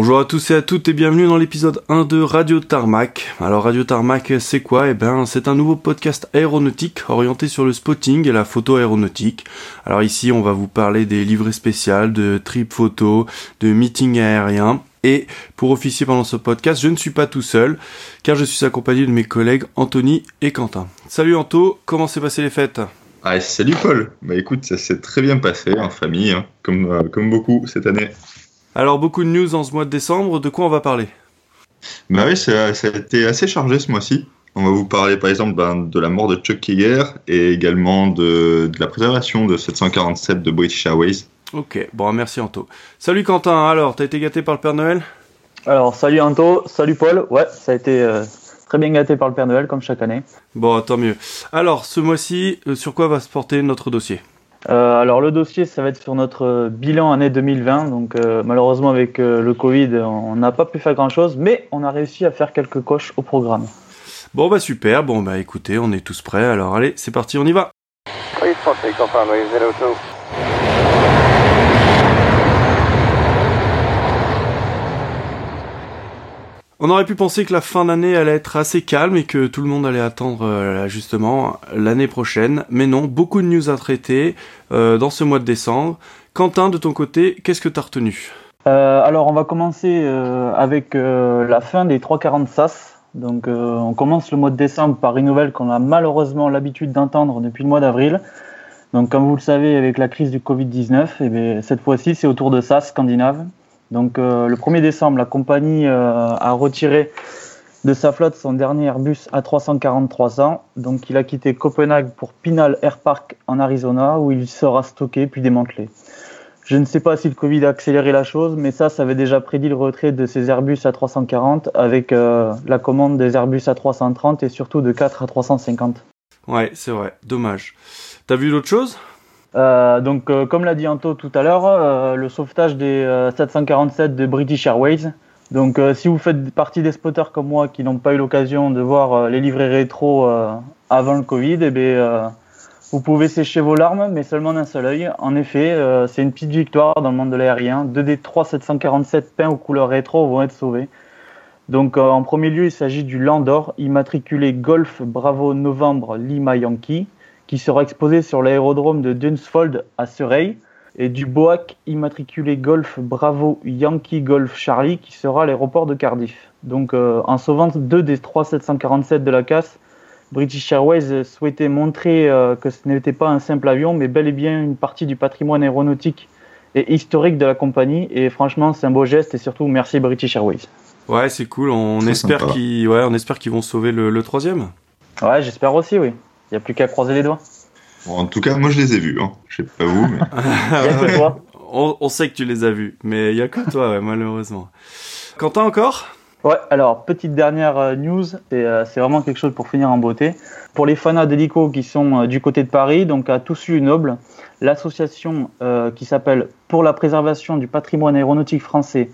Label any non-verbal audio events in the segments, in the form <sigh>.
Bonjour à tous et à toutes et bienvenue dans l'épisode 1 de Radio Tarmac. Alors Radio Tarmac, c'est quoi? Eh ben, c'est un nouveau podcast aéronautique orienté sur le spotting et la photo aéronautique. Alors ici, on va vous parler des livrets spéciales, de trip photo, de meetings aériens. Et pour officier pendant ce podcast, je ne suis pas tout seul, car je suis accompagné de mes collègues Anthony et Quentin. Salut Anto, comment s'est passé les fêtes? Ah, salut Paul. Bah écoute, ça s'est très bien passé en famille, hein, comme, euh, comme beaucoup cette année. Alors beaucoup de news en ce mois de décembre, de quoi on va parler? Bah oui, ça, a été assez chargé ce mois-ci. On va vous parler par exemple ben, de la mort de Chuck Yeager et également de, la préservation de 747 de British Airways. Ok, bon merci Anto. Salut Quentin, alors t'as été gâté par le Père Noël? Alors salut Anto, salut Paul, ouais ça a été euh, très bien gâté par le Père Noël comme chaque année. Bon tant mieux. Alors ce mois-ci, euh, sur quoi va se porter notre dossier? Euh, alors le dossier, ça va être sur notre euh, bilan année 2020. Donc euh, malheureusement avec le Covid, on n'a pas pu faire grand-chose, mais on a réussi à faire quelques coches au programme. Bon bah super, bon bah écoutez, on est tous prêts. Alors allez, c'est parti, on y va. On aurait pu penser que la fin d'année allait être assez calme et que tout le monde allait attendre euh, justement l'année prochaine, mais non, beaucoup de news à traiter euh, dans ce mois de décembre. Quentin, de ton côté, qu'est-ce que tu as retenu? Euh, Alors, on va commencer avec la fin des 340 SAS. Donc, on commence le mois de décembre par une nouvelle qu'on a malheureusement l'habitude d'entendre depuis le mois d'avril. Donc, comme vous le savez, avec la crise du Covid-19, et eh cette fois-ci, c'est au tour de SAS scandinave. Donc euh, le 1er décembre, la compagnie euh, a retiré de sa flotte son dernier Airbus A340-300. Donc il a quitté Copenhague pour Pinal Air Park en Arizona où il sera stocké puis démantelé. Je ne sais pas si le Covid a accéléré la chose, mais ça, ça avait déjà prédit le retrait de ces Airbus A340 avec euh, la commande des Airbus A330 et surtout de 4 A350. Ouais, c'est vrai, dommage. T'as vu d'autres choses? Euh, donc, euh, comme l'a dit Anto tout à l'heure, euh, le sauvetage des 747 de British Airways. Donc, si vous faites partie des spotters comme moi qui n'ont pas eu l'occasion de voir les livrets rétro avant le Covid, eh bien, vous pouvez sécher vos larmes, mais seulement d'un seul œil. En effet, c'est une petite victoire dans le monde de l'aérien. Deux des trois 747 peints aux couleurs rétro vont être sauvés. Donc, en premier lieu, il s'agit du Landor, immatriculé Golf Bravo Novembre Lima Yankee qui sera exposé sur l'aérodrome de Dunsfold à Surrey, et du Boac immatriculé Golf Bravo Yankee Golf Charlie qui sera à l'aéroport de Cardiff. Donc euh, en sauvant deux des trois 747 de la casse, British Airways souhaitait montrer euh, que ce n'était pas un simple avion, mais bel et bien une partie du patrimoine aéronautique et historique de la compagnie. Et franchement, c'est un beau geste et surtout merci British Airways. Ouais, c'est cool. On espère qu'ils, ouais, on espère qu'ils vont sauver le, le troisième. Ouais, j'espère aussi, oui. Il n'y a plus qu'à croiser les doigts. en tout cas, moi je les ai vus. Hein. Je sais pas vous, mais. <laughs> il a que toi. On, sait que tu les as vus, mais il y a que toi, malheureusement. Quentin encore? Ouais, alors petite dernière euh, news, euh, c'est vraiment quelque chose pour finir en beauté. Pour les fanas d'hélico qui sont euh, du côté de Paris, donc à Toussus Noble, l'association qui s'appelle Pour la préservation du patrimoine aéronautique français,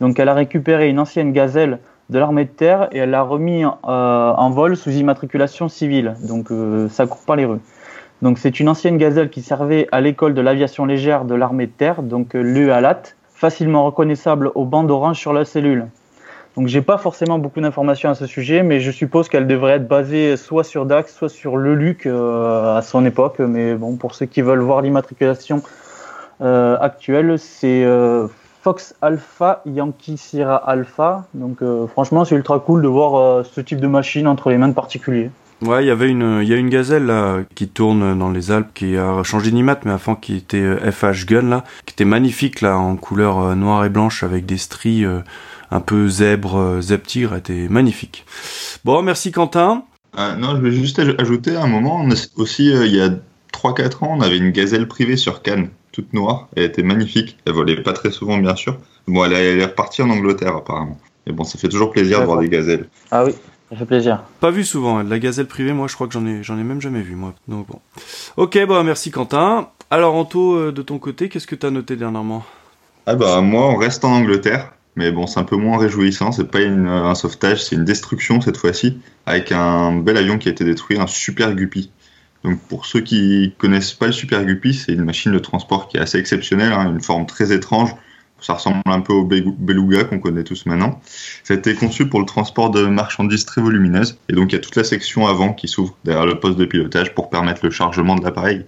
donc elle a récupéré une ancienne gazelle de l'armée de terre et elle l'a remis euh, en vol sous immatriculation civile. Donc euh, ça court pas les rues. Donc c'est une ancienne gazelle qui servait à l'école de l'aviation légère de l'armée de terre, donc euh, l'UALAT, facilement reconnaissable au bandes orange sur la cellule. Donc j'ai pas forcément beaucoup d'informations à ce sujet, mais je suppose qu'elle devrait être basée soit sur Dax, soit sur le Luc à son époque. Mais bon, pour ceux qui veulent voir l'immatriculation actuelle, c'est Fox Alpha, Yankee Sierra Alpha. Donc euh, franchement, c'est ultra cool de voir euh, ce type de machine entre les mains de particuliers. Ouais, il y avait une, il y a une gazelle là qui tourne dans les Alpes qui a changé d'immat, mais avant qui était euh, FH Gun là, qui était magnifique là en couleur noire et blanche avec des stries un peu zèbre, zèbre tigre, était magnifique. Bon, merci Quentin. non, je vais juste ajouter un moment aussi, il y a 3-4 ans, on avait une gazelle privée sur Cannes toute noire. Elle était magnifique. Elle volait pas très souvent, bien sûr. Bon, elle est repartie en Angleterre, apparemment. Mais bon, ça fait toujours plaisir de voir des gazelles. Ah oui, ça fait plaisir. Pas vu souvent, hein. la gazelle privée, moi je crois que j'en ai, j'en ai même jamais vu, moi. Donc bon. Ok, bah merci Quentin. Alors Anto, euh, de ton côté, qu'est-ce que tu as noté dernièrement? Ah bah moi, on reste en Angleterre. Mais bon, c'est un peu moins réjouissant. C'est pas un sauvetage, c'est une destruction cette fois-ci, avec un bel avion qui a été détruit, un super Guppy. Donc pour ceux qui connaissent pas le Super Guppy, c'est une machine de transport qui est assez exceptionnelle, hein, une forme très étrange. Ça ressemble un peu au Beluga qu'on connaît tous maintenant. Ça a été conçu pour le transport de marchandises très volumineuses. Et donc, il y a toute la section avant qui s'ouvre derrière le poste de pilotage pour permettre le chargement de l'appareil.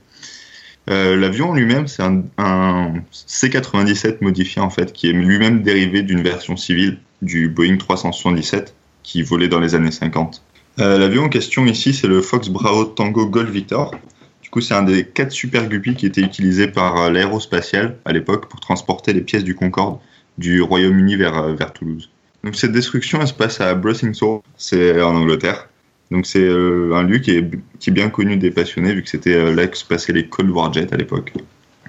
Euh, l'avion lui-même, c'est un, un, C-97 modifié en fait, qui est lui-même dérivé d'une version civile du Boeing 377 qui volait dans les années 50. Euh, l'avion en question ici, c'est le Fox Bravo Tango Gold Victor. Du coup, c'est un des quatre Super Guppy qui était utilisé par euh, l'aérospatiale à l'époque pour transporter les pièces du Concorde du Royaume-Uni vers, euh, vers Toulouse. Donc cette destruction, elle se passe à Brussingthorpe, c'est en Angleterre. Donc c'est un lieu qui est, bien connu des passionnés vu que c'était là que se passaient les Cold War Jets à l'époque.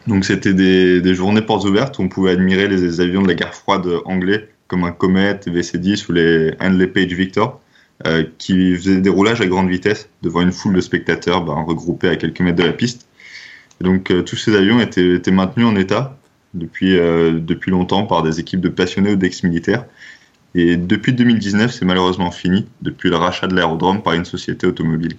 Donc c'était des, des, journées portes ouvertes où on pouvait admirer les avions de la guerre froide anglais comme un Comet, VC-10 ou les Handley Page Victor euh, qui faisait des roulages à grande vitesse devant une foule de spectateurs ben, regroupés à quelques mètres de la piste. Donc euh, tous ces avions étaient, maintenus en état depuis, euh, depuis longtemps par des équipes de passionnés ou d'ex-militaires. Et depuis 2019, c'est malheureusement fini, depuis le rachat de l'aérodrome par une société automobile.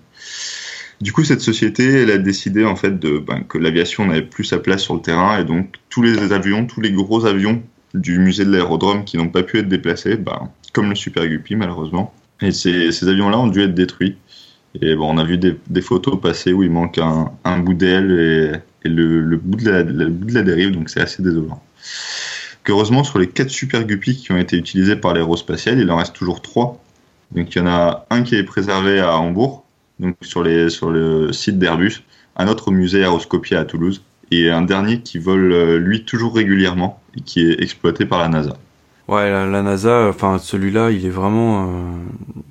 Du coup, cette société, a décidé en fait ben, que l'aviation n'avait plus sa place sur le terrain et donc tous les avions, tous les gros avions du musée de l'aérodrome qui n'ont pas pu être déplacés, ben, comme le Super Guppy malheureusement, et ces, ces avions-là ont dû être détruits. Et bon, on a vu des, des photos passer où il manque un, un bout d'aile et, le, le, bout de la, le bout de la dérive, donc c'est assez désolant. Heureusement, sur les 4 Super Guppy qui ont été utilisés par l'aérospatiale, il en reste toujours 3. Donc il y en a un qui est préservé à Hambourg, donc sur, les, sur le site d'Airbus, un autre au musée Aeroscopia à Toulouse, et un dernier qui vole, euh, lui, toujours régulièrement et qui est exploité par la NASA. Ouais, la, la NASA, enfin celui-là, il est vraiment euh,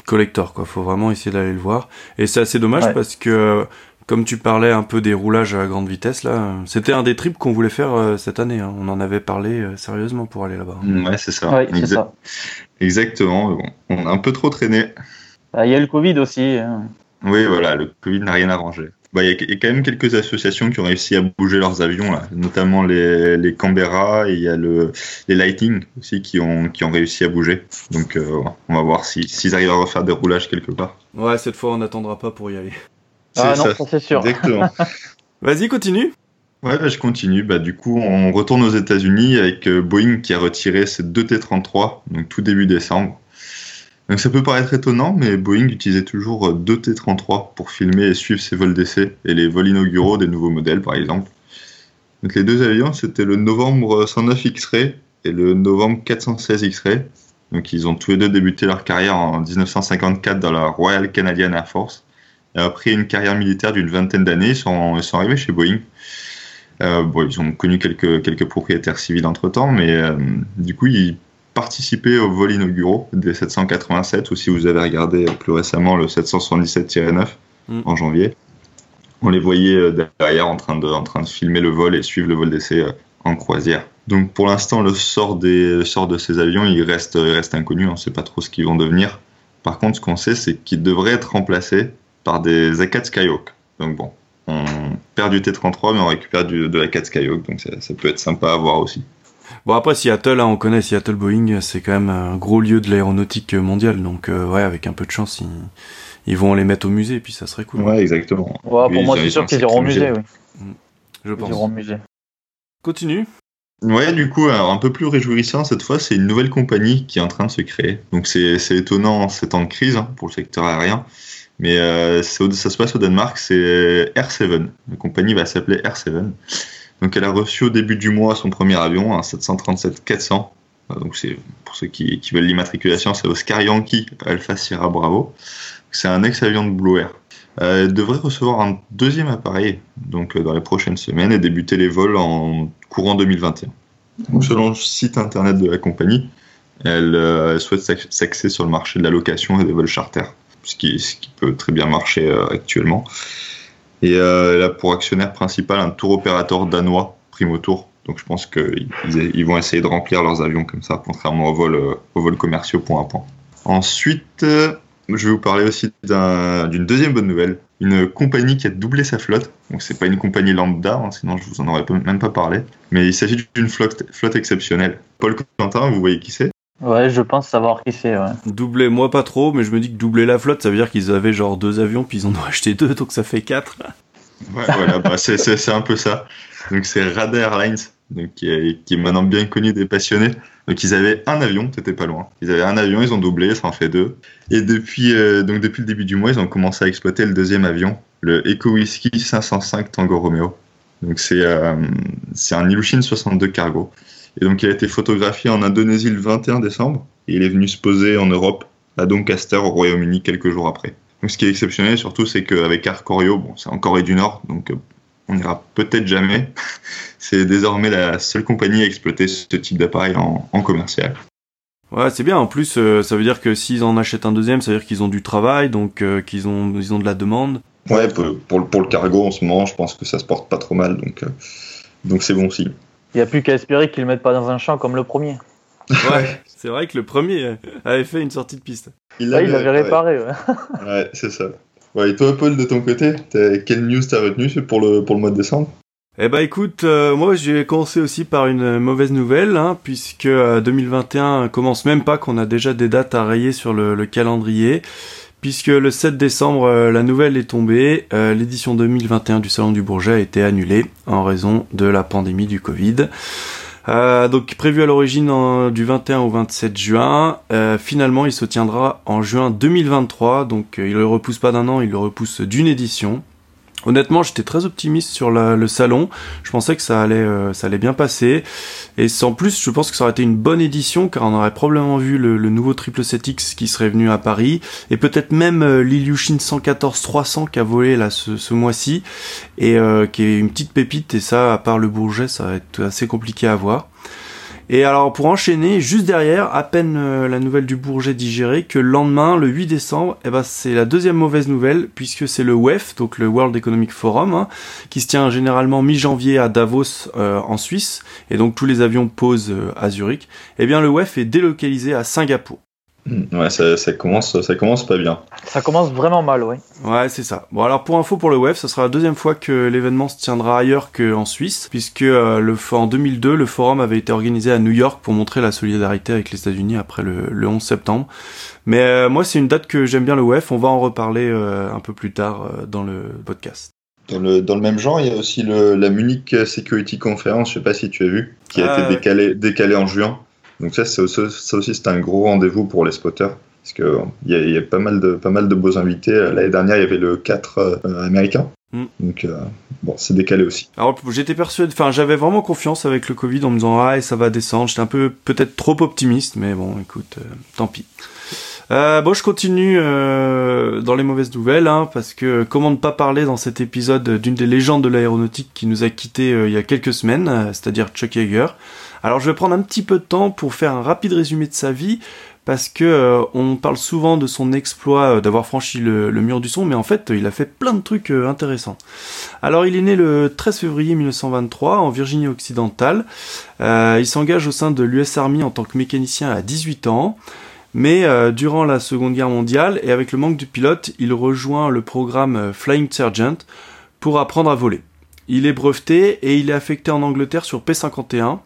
collector, quoi. Faut vraiment essayer d'aller le voir. Et c'est assez dommage ouais. parce que, comme tu parlais un peu des roulages à grande vitesse, là, c'était un des trips qu'on voulait faire euh, cette année. Hein. On en avait parlé euh, sérieusement pour aller là-bas. Ouais, c'est ça. Ouais, c'est ça. Exactement. Bon, on a un peu trop traîné. Ah, Il y a le Covid aussi. Hein. Oui, voilà, le Covid n'a rien arrangé. Bah, il y, a quand même quelques associations qui ont réussi à bouger leurs avions, là, notamment les, les Canberra et il y a le, les Lightning aussi qui ont, qui ont réussi à bouger. Donc euh, on va voir s'ils si, arrivent à refaire des roulages quelque part. Ouais, cette fois on n'attendra pas pour y aller. Ah non, ça, c'est sûr. Exactement. <laughs> Vas-y, continue. Ouais, bah, je continue. Bah, du coup, on retourne aux États-Unis avec euh, Boeing qui a retiré ses deux T-33, donc tout début décembre. Donc ça peut paraître étonnant, mais Boeing utilisait toujours deux T-33 pour filmer et suivre ses vols d'essai et les vols inauguraux des nouveaux modèles, par exemple. Donc les deux avions, c'était le novembre 109 X-Ray et le novembre 416 X-Ray. Donc ils ont tous les deux débuté leur carrière en 1954 dans la Royal Canadian Air Force. Et après une carrière militaire d'une vingtaine d'années, ils sont, ils sont arrivés chez Boeing. Euh, bon, ils ont connu quelques, quelques propriétaires civils entre-temps, mais euh, du coup, ils participer aux vols inauguraux des 787 ou si vous avez regardé plus récemment le 777-9 mm. en janvier. On les voyait euh, derrière en train, de, en train de filmer le vol et suivre le vol d'essai euh, en croisière. Donc pour l'instant, le sort, des, le sort de ces avions, il reste, il reste inconnu, on ne sait pas trop ce qu'ils vont devenir. Par contre, ce qu'on sait, c'est qu'ils devraient être remplacés par des A4 Skyhawk. Donc bon, on perd du T-33, mais on récupère du, de la 4 Skyhawk, donc ça, ça peut être sympa à voir aussi. Bon après Seattle, hein, on connaît Seattle Boeing, c'est quand même un gros lieu de l'aéronautique mondiale, donc euh, ouais, avec un peu de chance, ils, ils, vont les mettre au musée, et puis ça serait cool. Ouais, exactement. Ouais, pour moi, c'est sûr qu'ils iront au musée. Oui. Je pense. Ils iront au musée. Continue. Ouais, du coup, alors un peu plus réjouissant cette fois, c'est une nouvelle compagnie qui est en train de se créer. Donc c'est étonnant en ces temps de crise hein, pour le secteur aérien. Mais euh, ça se passe au Danemark, c'est R7. La compagnie va s'appeler R7. Donc elle a reçu au début du mois son premier avion, un 737-400. Donc c'est pour ceux qui, qui veulent l'immatriculation, c'est Oscar Yankee Alpha Sierra Bravo. C'est un ex-avion de Blue Air. Euh, elle devrait recevoir un deuxième appareil donc dans les prochaines semaines et débuter les vols en courant 2021. Donc, selon le site internet de la compagnie, elle, euh, elle souhaite s'axer sur le marché de la location et des vols charters, ce qui, ce qui peut très bien marcher euh, actuellement. Et euh, a pour actionnaire principal un tour opérateur danois, Primo Tour. Donc je pense qu'ils ils vont essayer de remplir leurs avions comme ça, contrairement aux vols, euh, aux vols commerciaux point à point. Ensuite, euh, je vais vous parler aussi d'une un, deuxième bonne nouvelle. Une compagnie qui a doublé sa flotte. Donc c'est pas une compagnie lambda, hein, sinon je vous en aurais même pas parlé. Mais il s'agit d'une flotte, flotte exceptionnelle. Paul Quentin, vous voyez qui c'est? Ouais, je pense savoir qui c'est. Ouais. Doubler, moi pas trop, mais je me dis que doubler la flotte, ça veut dire qu'ils avaient genre deux avions, puis ils en ont acheté deux, donc ça fait quatre. <laughs> Ouais, voilà, bah c'est un peu ça. Donc c'est Rada Airlines donc qui est, qui est, maintenant bien connu des passionnés. Donc ils avaient un avion, c'était pas loin. Ils avaient un avion, ils ont doublé, ça en fait deux. Et depuis, euh, donc depuis le début du mois, ils ont commencé à exploiter le deuxième avion, le Eco Whisky 505 Tango Romeo. Donc c'est euh, c'est un Ilyushin 62 cargo. Et donc il a été photographié en Indonésie le 21 décembre et il est venu se poser en Europe à Doncaster au Royaume-Uni quelques jours après. Donc ce qui est exceptionnel surtout, c'est qu'avec Arcorio, bon, c'est en Corée du Nord, donc euh, on n'ira peut-être jamais. <laughs> c'est désormais la seule compagnie à exploiter ce type d'appareil en, en, commercial. Ouais, c'est bien. En plus, euh, ça veut dire que s'ils en achètent un deuxième, ça veut dire qu'ils ont du travail, donc euh, qu'ils ont, ils ont de la demande. Ouais, pour, pour, pour, le cargo en ce moment, je pense que ça se porte pas trop mal, donc euh, donc c'est bon signe. Il n'y a plus qu'à espérer qu'ils le mettent pas dans un champ comme le premier. Ouais, <laughs> c'est vrai que le premier avait fait une sortie de piste. Il l'avait ouais, réparé. Ouais, <laughs> ouais c'est ça. Ouais, et toi, Paul, de ton côté, quelle news t'as retenu pour le, pour le mois de décembre? Eh ben écoute, euh, moi j'ai commencé aussi par une mauvaise nouvelle, hein, puisque euh, 2021 commence même pas qu'on a déjà des dates à rayer sur le, le calendrier, puisque le 7 décembre euh, la nouvelle est tombée, euh, l'édition 2021 du Salon du Bourget a été annulée en raison de la pandémie du Covid. Euh, donc prévu à l'origine du 21 au 27 juin. Finalement, il se tiendra en juin 2023. Donc il le repousse pas d'un an, il le repousse d'une édition. Honnêtement, j'étais très optimiste sur le salon. Je pensais que ça allait, euh, ça allait bien passer. Et en plus, je pense que ça aurait été une bonne édition, car on aurait probablement vu le, le nouveau triple 7X qui serait venu à Paris, et peut-être même euh, l'Ilyushin 114 300 qui a volé là ce, ce mois-ci, et euh, qui est une petite pépite. Et ça, à part le Bourget, ça va être assez compliqué à voir. Et alors pour enchaîner, juste derrière, à peine euh, la nouvelle du Bourget digérée, que le lendemain, le 8 décembre, eh ben, c'est la deuxième mauvaise nouvelle, puisque c'est le WEF, donc le World Economic Forum, hein, qui se tient généralement mi-janvier à Davos euh, en Suisse, et donc tous les avions posent euh, à Zurich. Eh bien le WEF est délocalisé à Singapour. Ouais, ça, ça, commence, ça commence pas bien. Ça commence vraiment mal, oui. Ouais, c'est ça. Bon, alors pour info pour le WEF, ce sera la deuxième fois que l'événement se tiendra ailleurs qu'en Suisse, puisque euh, le, en 2002, le forum avait été organisé à New York pour montrer la solidarité avec les États-Unis après le, le, 11 septembre. Mais euh, moi, c'est une date que j'aime bien le WEF. On va en reparler euh, un peu plus tard euh, dans le podcast. Dans le, dans le même genre, il y a aussi le, la Munich Security Conference, je sais pas si tu as vu, qui a ah, été décalé, décalé en juin. Donc ça, ça aussi, c'est un gros rendez-vous pour les spotters. Parce qu'il y, a, y a pas mal de, pas mal de beaux invités. L'année dernière, il y avait le 4 euh, américain. Mm. Donc euh, bon, c'est décalé aussi. Alors j'étais persuadé, enfin j'avais vraiment confiance avec le Covid en me disant ah ça va descendre. J'étais un peu peut-être trop optimiste, mais bon écoute, euh, tant pis. Euh, bon, je continue euh, dans les mauvaises nouvelles, hein, parce que comment ne pas parler dans cet épisode d'une des légendes de l'aéronautique qui nous a quittés euh, il y a quelques semaines, euh, c'est-à-dire Chuck Yeager. Alors, je vais prendre un petit peu de temps pour faire un rapide résumé de sa vie, parce que euh, on parle souvent de son exploit d'avoir franchi le, mur du son, mais en fait, il a fait plein de trucs intéressants. Alors, il est né le 13 février 1923 en Virginie occidentale. il s'engage au sein de l'US Army en tant que mécanicien à 18 ans. Mais euh, durant la Seconde Guerre mondiale et avec le manque de pilotes, il rejoint le programme euh, Flying Sergeant pour apprendre à voler. Il est breveté et il est affecté en Angleterre sur P-51.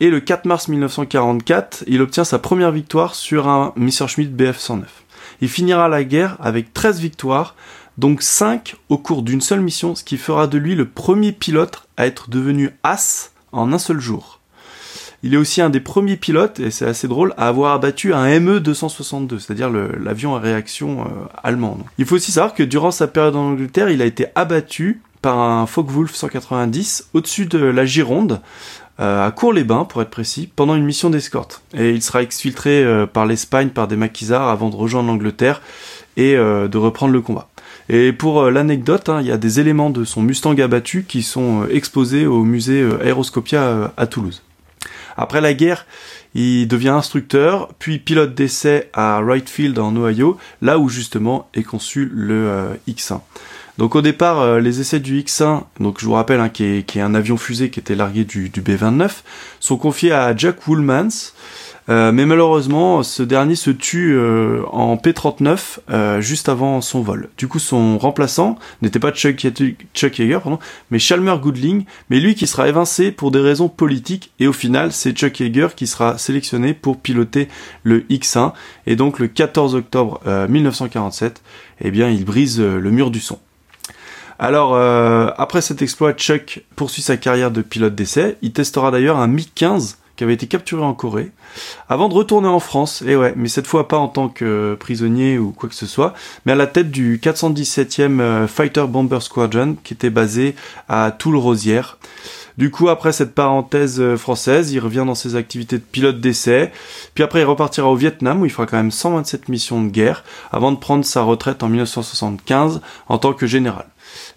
Et le 4 mars 1944, il obtient sa première victoire sur un Messerschmitt Bf-109. Il finira la guerre avec 13 victoires, donc 5 au cours d'une seule mission, ce qui fera de lui le premier pilote à être devenu As en un seul jour. Il est aussi un des premiers pilotes, et c'est assez drôle, à avoir abattu un ME-262, c'est-à-dire l'avion à réaction euh, allemand. Donc. Il faut aussi savoir que durant sa période en Angleterre, il a été abattu par un Focke-Wulf 190 au-dessus de la Gironde, à Cours-les-Bains pour être précis, pendant une mission d'escorte. Et il sera exfiltré euh, par l'Espagne par des maquisards avant de rejoindre l'Angleterre et euh, de reprendre le combat. Et pour euh, l'anecdote, hein, il y a des éléments de son Mustang abattu qui sont euh, exposés au musée Aeroscopia à Toulouse. Après la guerre, il devient instructeur, puis pilote d'essai à Wright Field en Ohio, là où justement est conçu le euh, X1. Donc au départ, euh, les essais du X1, donc je vous rappelle hein, qui, est, un avion fusée qui était largué du, du B-29, sont confiés à Jack Woolmans, euh, mais malheureusement, ce dernier se tue euh, en P39 euh, juste avant son vol. Du coup, son remplaçant n'était pas Chuck, Chuck Yeager, pardon, mais Chalmer Goodling, mais lui qui sera évincé pour des raisons politiques. Et au final, c'est Chuck Yeager qui sera sélectionné pour piloter le X1. Et donc, le 14 octobre 1947, eh bien, il brise le mur du son. Alors, euh, après cet exploit, Chuck poursuit sa carrière de pilote d'essai. Il testera d'ailleurs un MiG-15 qui avait été capturé en Corée, avant de retourner en France, et ouais, mais cette fois pas en tant que prisonnier ou quoi que ce soit, mais à la tête du 417e euh, Fighter Bomber Squadron, qui était basé à Toul-Rosière. Du coup, après cette parenthèse euh, française, il revient dans ses activités de pilote d'essai. Puis après, il repartira au Vietnam où il fera quand même 127 missions de guerre avant de prendre sa retraite en 1975 en tant que général.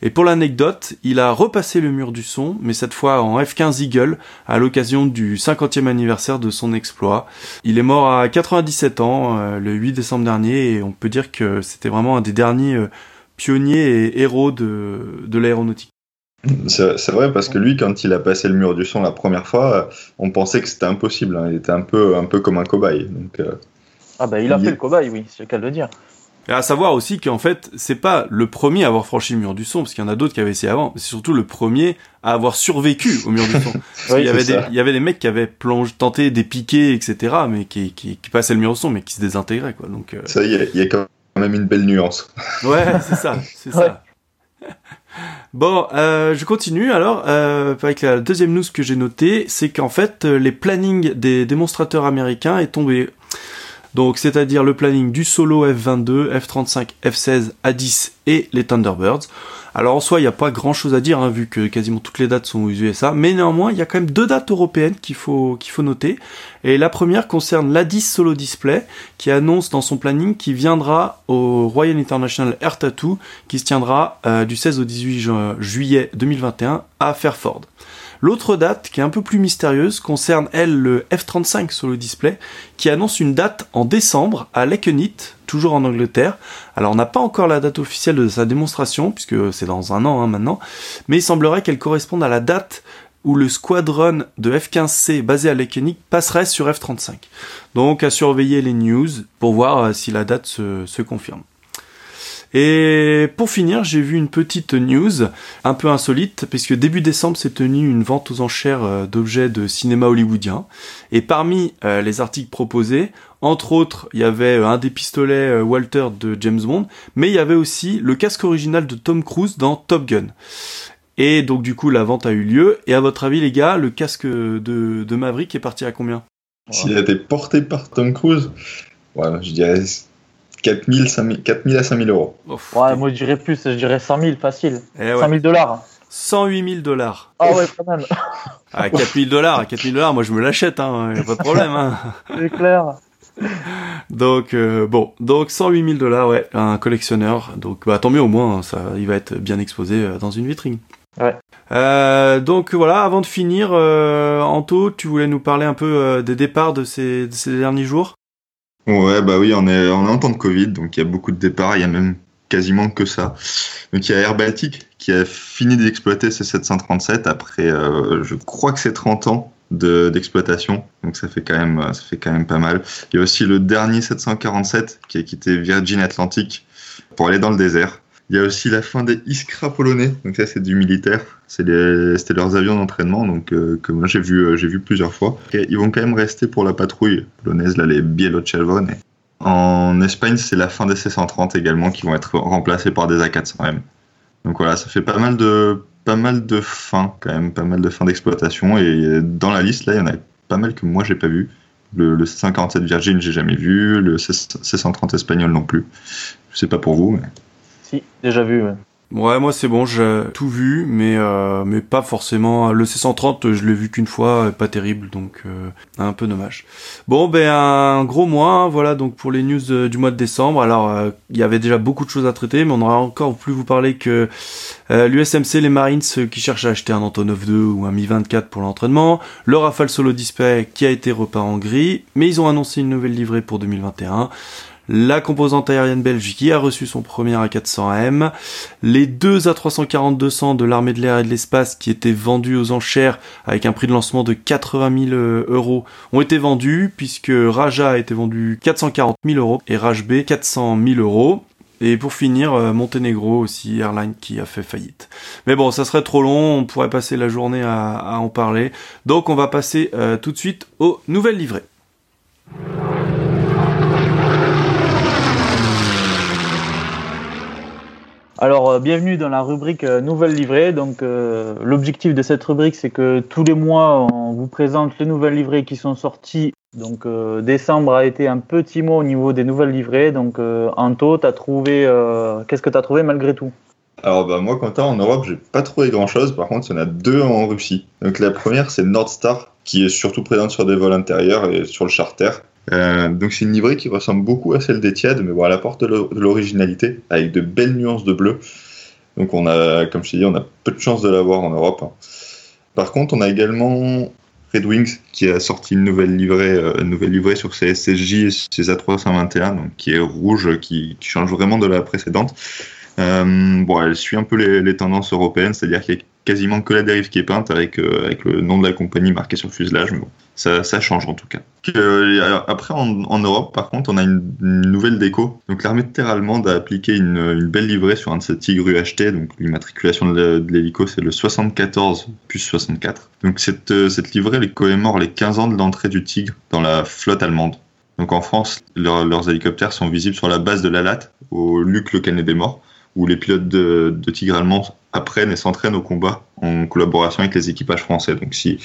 Et pour l'anecdote, il a repassé le mur du son, mais cette fois en F-15 Eagle, à l'occasion du 50e anniversaire de son exploit. Il est mort à 97 ans, euh, le 8 décembre dernier, et on peut dire que c'était vraiment un des derniers euh, pionniers et héros de, de l'aéronautique. C'est vrai parce que lui, quand il a passé le mur du son la première fois, on pensait que c'était impossible. hein. Il était un peu, un peu comme un cobaye. Donc, euh, Ah bah il a Il fait est- le cobaye, oui, c'est le cas de le dire. Et à savoir aussi qu'en fait, c'est pas le premier à avoir franchi le mur du son, parce qu'il y en a d'autres qui avaient essayé avant, mais c'est surtout le premier à avoir survécu au mur du son. <laughs> Parce Oui, qu'il y avait des, il y avait des mecs qui avaient plongé, tenté des piquets, etc., mais qui, qui, qui passaient le mur du son, mais qui se désintégraient, quoi. Donc, euh, ça, il y, a- il y a quand même une belle nuance. Ouais, c'est ça, c'est Ouais. <laughs> ça. Bon, euh, je continue alors euh, avec la deuxième news que j'ai notée, c'est qu'en fait euh, les plannings des démonstrateurs américains est tombé. Donc c'est-à-dire le planning du solo F22, F35, F16, A10 et les Thunderbirds. Alors en soi, il n'y a pas grand-chose à dire hein, vu que quasiment toutes les dates sont aux USA, mais néanmoins, il y a quand même deux dates européennes qu'il faut noter. Et la première concerne l'A10 Solo Display qui annonce dans son planning qu'il viendra au Royal International Air Tattoo qui se tiendra euh, du 16 au 18 ju- juillet 2021 à Fairford. L'autre date, qui est un peu plus mystérieuse, concerne elle le F-35 Solo Display, qui annonce une date en décembre à Lakenit, toujours en Angleterre. Alors on n'a pas encore la date officielle de sa démonstration, puisque c'est dans un an hein, maintenant, mais il semblerait qu'elle corresponde à la date où le squadron de F-15C basé à Lakenit passerait sur F-35. Donc à surveiller les news pour voir euh, si la date se confirme. Et pour finir, j'ai vu une petite news un peu insolite, puisque début décembre s'est tenue une vente aux enchères euh, d'objets de cinéma hollywoodien. Et parmi euh, les articles proposés, entre autres, il y avait euh, un des pistolets Walter de James Bond, mais il y avait aussi le casque original de Tom Cruise dans Top Gun. Et donc du coup, la vente a eu lieu. Et à votre avis, les gars, le casque de, de Maverick est parti à combien? S'il a été porté par Tom Cruise, ouais, je dirais 4000, 5000 4000 à 5000 euros. Ouais, moi je dirais plus, je dirais 100 000 facile. Eh ouais. 100 000 dollars. 108 000 dollars. Ah ouais, quand même, À 4 000 dollars, à 4 000 dollars, moi je me l'achète, hein, y a pas de problème. Hein. <laughs> c'est clair. Donc euh, bon, donc 108 000 dollars, ouais, un collectionneur. Donc bah tant mieux au moins, ça, il va être bien exposé euh, dans une vitrine. Ouais. Euh, donc voilà, avant de finir, euh, Anto, tu voulais nous parler un peu euh, des départs de ces, de ces derniers jours? Ouais, bah oui, on est, on est en temps de Covid, donc il y a beaucoup de départs, il y a même quasiment que ça. Donc il y a Air Baltic qui a fini d'exploiter ses 737 après, euh, je crois que c'est 30 ans de- d'exploitation, donc ça fait quand même, ça fait quand même pas mal. Il y a aussi le dernier 747 qui a quitté Virgin Atlantic pour aller dans le désert. Il y a aussi la fin des Iskra polonais, donc ça c'est du militaire, c'était leurs avions d'entraînement, donc euh, que moi j'ai vu, euh, j'ai vu plusieurs fois. Ils vont quand même rester pour la patrouille polonaise, là les Bieloczelwone. En Espagne, c'est la fin des C-130 également qui vont être remplacés par des A400M. Donc voilà, ça fait pas mal de pas mal de fins quand même, pas mal de fins d'exploitation et dans la liste là, il y en a pas mal que moi j'ai pas vu. Le, le 547 Virgin, j'ai jamais vu, le C- C130 espagnol non plus. Je sais pas pour vous, mais Si, déjà vu. ouais. Ouais, moi c'est bon, j'ai tout vu, mais euh, mais pas forcément. Le C130, je l'ai vu qu'une fois, pas terrible, donc euh, un peu dommage. Bon, ben un gros mois, hein, voilà donc pour les news euh, du mois de décembre. Alors euh, il y avait déjà beaucoup de choses à traiter, mais on aura encore plus vous parler que l'USMC, les Marines qui cherchent à acheter un Antonov 2 ou un Mi-24 pour l'entraînement, le Rafale Solo Display qui a été repeint en gris, mais ils ont annoncé une nouvelle livrée pour 2021 la composante aérienne belge qui a reçu son premier A400M, les deux A340-200 de l'armée de l'air et de l'espace qui étaient vendus aux enchères avec un prix de lancement de 80 000 euros ont été vendus puisque Raja a été vendu 440 000 euros et Rajb 400 000 euros. Et pour finir, euh, Monténégro aussi, airline qui a fait faillite. Mais bon, ça serait trop long, on pourrait passer la journée à, à en parler. Donc on va passer euh, tout de suite aux nouvelles livrées. Alors, euh, bienvenue dans la rubrique euh, Nouvelles livrées. Donc, euh, l'objectif de cette rubrique, c'est que tous les mois, on vous présente les nouvelles livrées qui sont sorties. Donc, décembre a été un petit mois au niveau des nouvelles livrées. Donc, Anto, as trouvé, qu'est-ce que tu as trouvé malgré tout? Alors bah moi Quentin en Europe j'ai pas trouvé grand chose par contre il y en a deux en Russie. Donc la première c'est Nordstar qui est surtout présente sur des vols intérieurs et sur le charter. Euh, donc c'est une livrée qui ressemble beaucoup à celle d'Etihad, mais bon, elle apporte de l'originalité avec de belles nuances de bleu. Donc on a, comme je t'ai dit, on a peu de chance de l'avoir en Europe. Hein. Par contre, on a également Red Wings qui a sorti une nouvelle livrée, euh, une nouvelle livrée sur ses SSJ et ses A321, donc qui est rouge, qui, change vraiment de la précédente. Euh, bon, elle suit un peu les, tendances européennes, c'est-à-dire qu'il y a quasiment que la dérive qui est peinte avec, avec le nom de la compagnie marqué sur le fuselage. Ça, change en tout cas. Euh, après, en, Europe, par contre, on a une, nouvelle déco. Donc, l'armée de terre allemande a appliqué une, belle livrée sur un de ses Tigres UHT. Donc, l'immatriculation de l'hélico, c'est le 74 plus 64. Donc, cette, euh, cette livrée, elle commémore les 15 ans de l'entrée du Tigre dans la flotte allemande. Donc, en France, leurs hélicoptères sont visibles sur la base de la Latte, au Luc Le Canet des Morts où les pilotes de, Tigre allemand apprennent et s'entraînent au combat en collaboration avec les équipages français. Donc si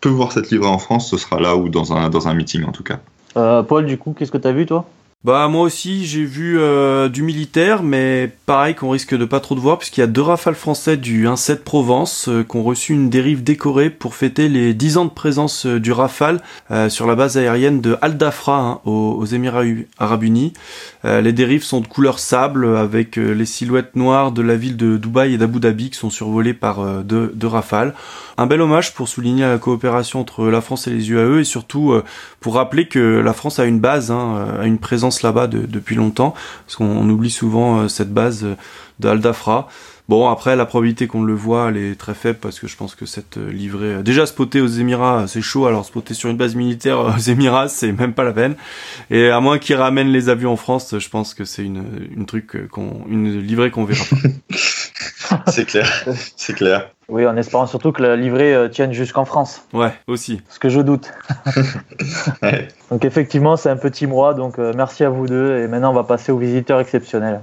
peut voir cette livrée en France, ce sera là ou dans un, dans un meeting en tout cas. Euh, Paul, du coup, qu'est-ce que tu as vu toi? Bah moi aussi j'ai vu euh, du militaire, mais pareil qu'on risque de pas trop de voir puisqu'il y a deux rafales français du 1-7 Provence euh, qui ont reçu une dérive décorée pour fêter les 10 ans de présence euh, du Rafale sur la base aérienne de Al Dafra hein, aux, Émirats Arabes Unis. les dérives sont de couleur sable avec les silhouettes noires de la ville de Dubaï et d'Abu Dhabi qui sont survolées par deux, deux rafales. Un bel hommage pour souligner la coopération entre la France et les UAE et surtout pour rappeler que la France a une base, hein, a une présence là-bas depuis longtemps, parce qu'on oublie souvent euh, cette base euh, de Al-Dafra. Bon, après, la probabilité qu'on le voit, elle est très faible parce que je pense que cette euh, livrée, déjà spotter aux Émirats, c'est chaud, alors spotter sur une base militaire <laughs> aux Émirats, c'est même pas la peine. Et à moins qu'ils ramènent les avions en France, je pense que c'est une, une truc qu'on, une livrée qu'on verra pas. <laughs> c'est clair, c'est clair. Oui, en espérant surtout que la livrée euh, tienne jusqu'en France. Ouais, aussi. Ce que je doute. <laughs> Donc effectivement, c'est un petit mois, donc euh, merci à vous deux. Et maintenant, on va passer aux visiteurs exceptionnels.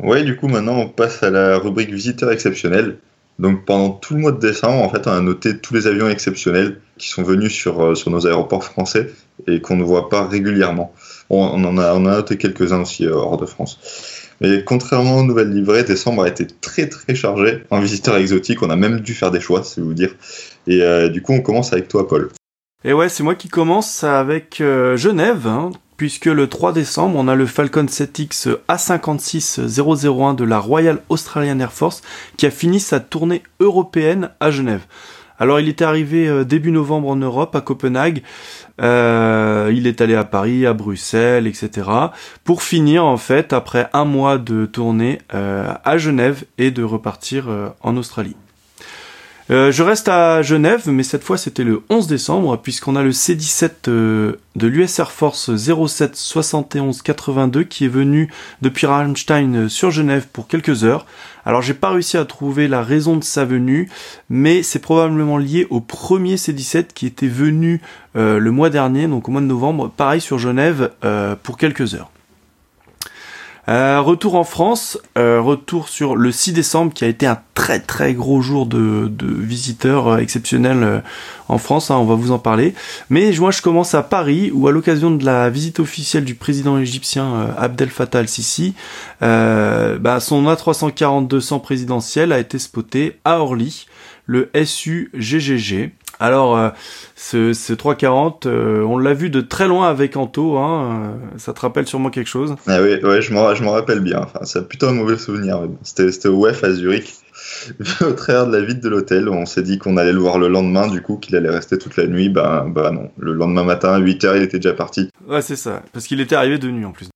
Oui, du coup, maintenant, on passe à la rubrique visiteurs exceptionnels. Donc pendant tout le mois de décembre, en fait, on a noté tous les avions exceptionnels qui sont venus sur, euh, sur nos aéroports français et qu'on ne voit pas régulièrement. On, en, a, on a noté quelques-uns aussi hors de France. Mais contrairement aux nouvelles livrées, décembre a été très très chargé en visiteurs exotiques. On a même dû faire des choix, c'est vous dire. Et euh, du coup, on commence avec toi, Paul. Et ouais, c'est moi qui commence avec euh, Genève, hein, puisque le 3 décembre, on a le Falcon 7X A56 de la Royal Australian Air Force qui a fini sa tournée européenne à Genève. Alors il était arrivé euh, début novembre en Europe, à Copenhague. Euh, il est allé à Paris, à Bruxelles, etc. Pour finir en fait, après un mois de tournée, euh, à Genève et de repartir en Australie. Euh, je reste à Genève, mais cette fois c'était le 11 décembre, puisqu'on a le C-17 euh, de l'US Air Force 07 71 82 qui est venu depuis Rammstein euh, sur Genève pour quelques heures. Alors j'ai pas réussi à trouver la raison de sa venue, mais c'est probablement lié au premier C-17 qui était venu le mois dernier, donc au mois de novembre, pareil sur Genève pour quelques heures. Euh, retour en France, euh, retour sur le 6 décembre qui a été un très très gros jour de, visiteurs euh, exceptionnels en France, hein, on va vous en parler. Mais moi je commence à Paris où à l'occasion de la visite officielle du président égyptien Abdel Fattah al-Sisi, bah, son A340-200 présidentiel a été spoté à Orly, le SU-GGG. Alors, euh, ce, ce 340, euh, on l'a vu de très loin avec Anto, hein, euh, ça te rappelle sûrement quelque chose? Ah oui, ouais, je m'en rappelle bien, enfin, c'est plutôt un mauvais souvenir. C'était au WEF à Zurich, <laughs> au travers de la vide de l'hôtel, on s'est dit qu'on allait le voir le lendemain, du coup, qu'il allait rester toute la nuit, bah, bah non, le lendemain matin à 8h, il était déjà parti. Ouais, c'est ça, parce qu'il était arrivé de nuit en plus.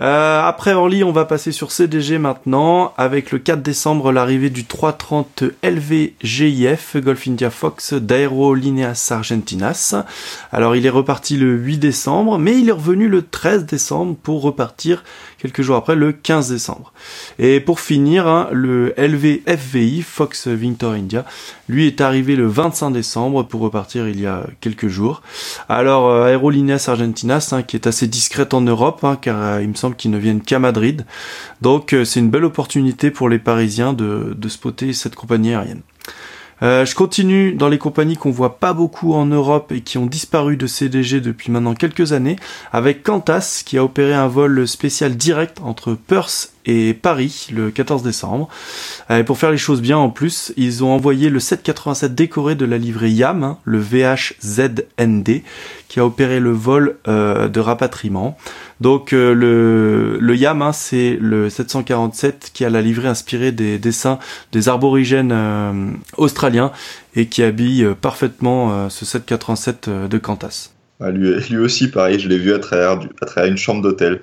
Euh, après Orly, on va passer sur CDG maintenant, avec le 4 décembre l'arrivée du 330 LVGIF Golf India Fox d'Aerolineas Argentinas. Alors il est reparti le 8 décembre, mais il est revenu le 13 décembre pour repartir quelques jours après le 15 décembre. Et pour finir, hein, le LVFVI Fox Victor India, lui est arrivé le 25 décembre pour repartir il y a quelques jours. Alors euh, Aerolineas Argentinas, qui est assez discrète en Europe, hein, car euh, il me semble qu'ils ne viennent qu'à Madrid. Donc euh, c'est une belle opportunité pour les Parisiens de, de spotter cette compagnie aérienne. Euh, je continue dans les compagnies qu'on voit pas beaucoup en Europe et qui ont disparu de CDG depuis maintenant quelques années, avec Qantas qui a opéré un vol spécial direct entre Perth et Paris le 14 décembre. Euh, et pour faire les choses bien en plus, ils ont envoyé le 787 décoré de la livrée YAM, hein, le VHZND, qui a opéré le vol euh, de rapatriement. Donc euh, le, YAM, hein, c'est le 747 qui a la livrée inspirée des dessins des arborigènes australiens et qui habille parfaitement ce 787 de Qantas. Ah, lui, lui, aussi, pareil, je l'ai vu à travers, du, à travers une chambre d'hôtel,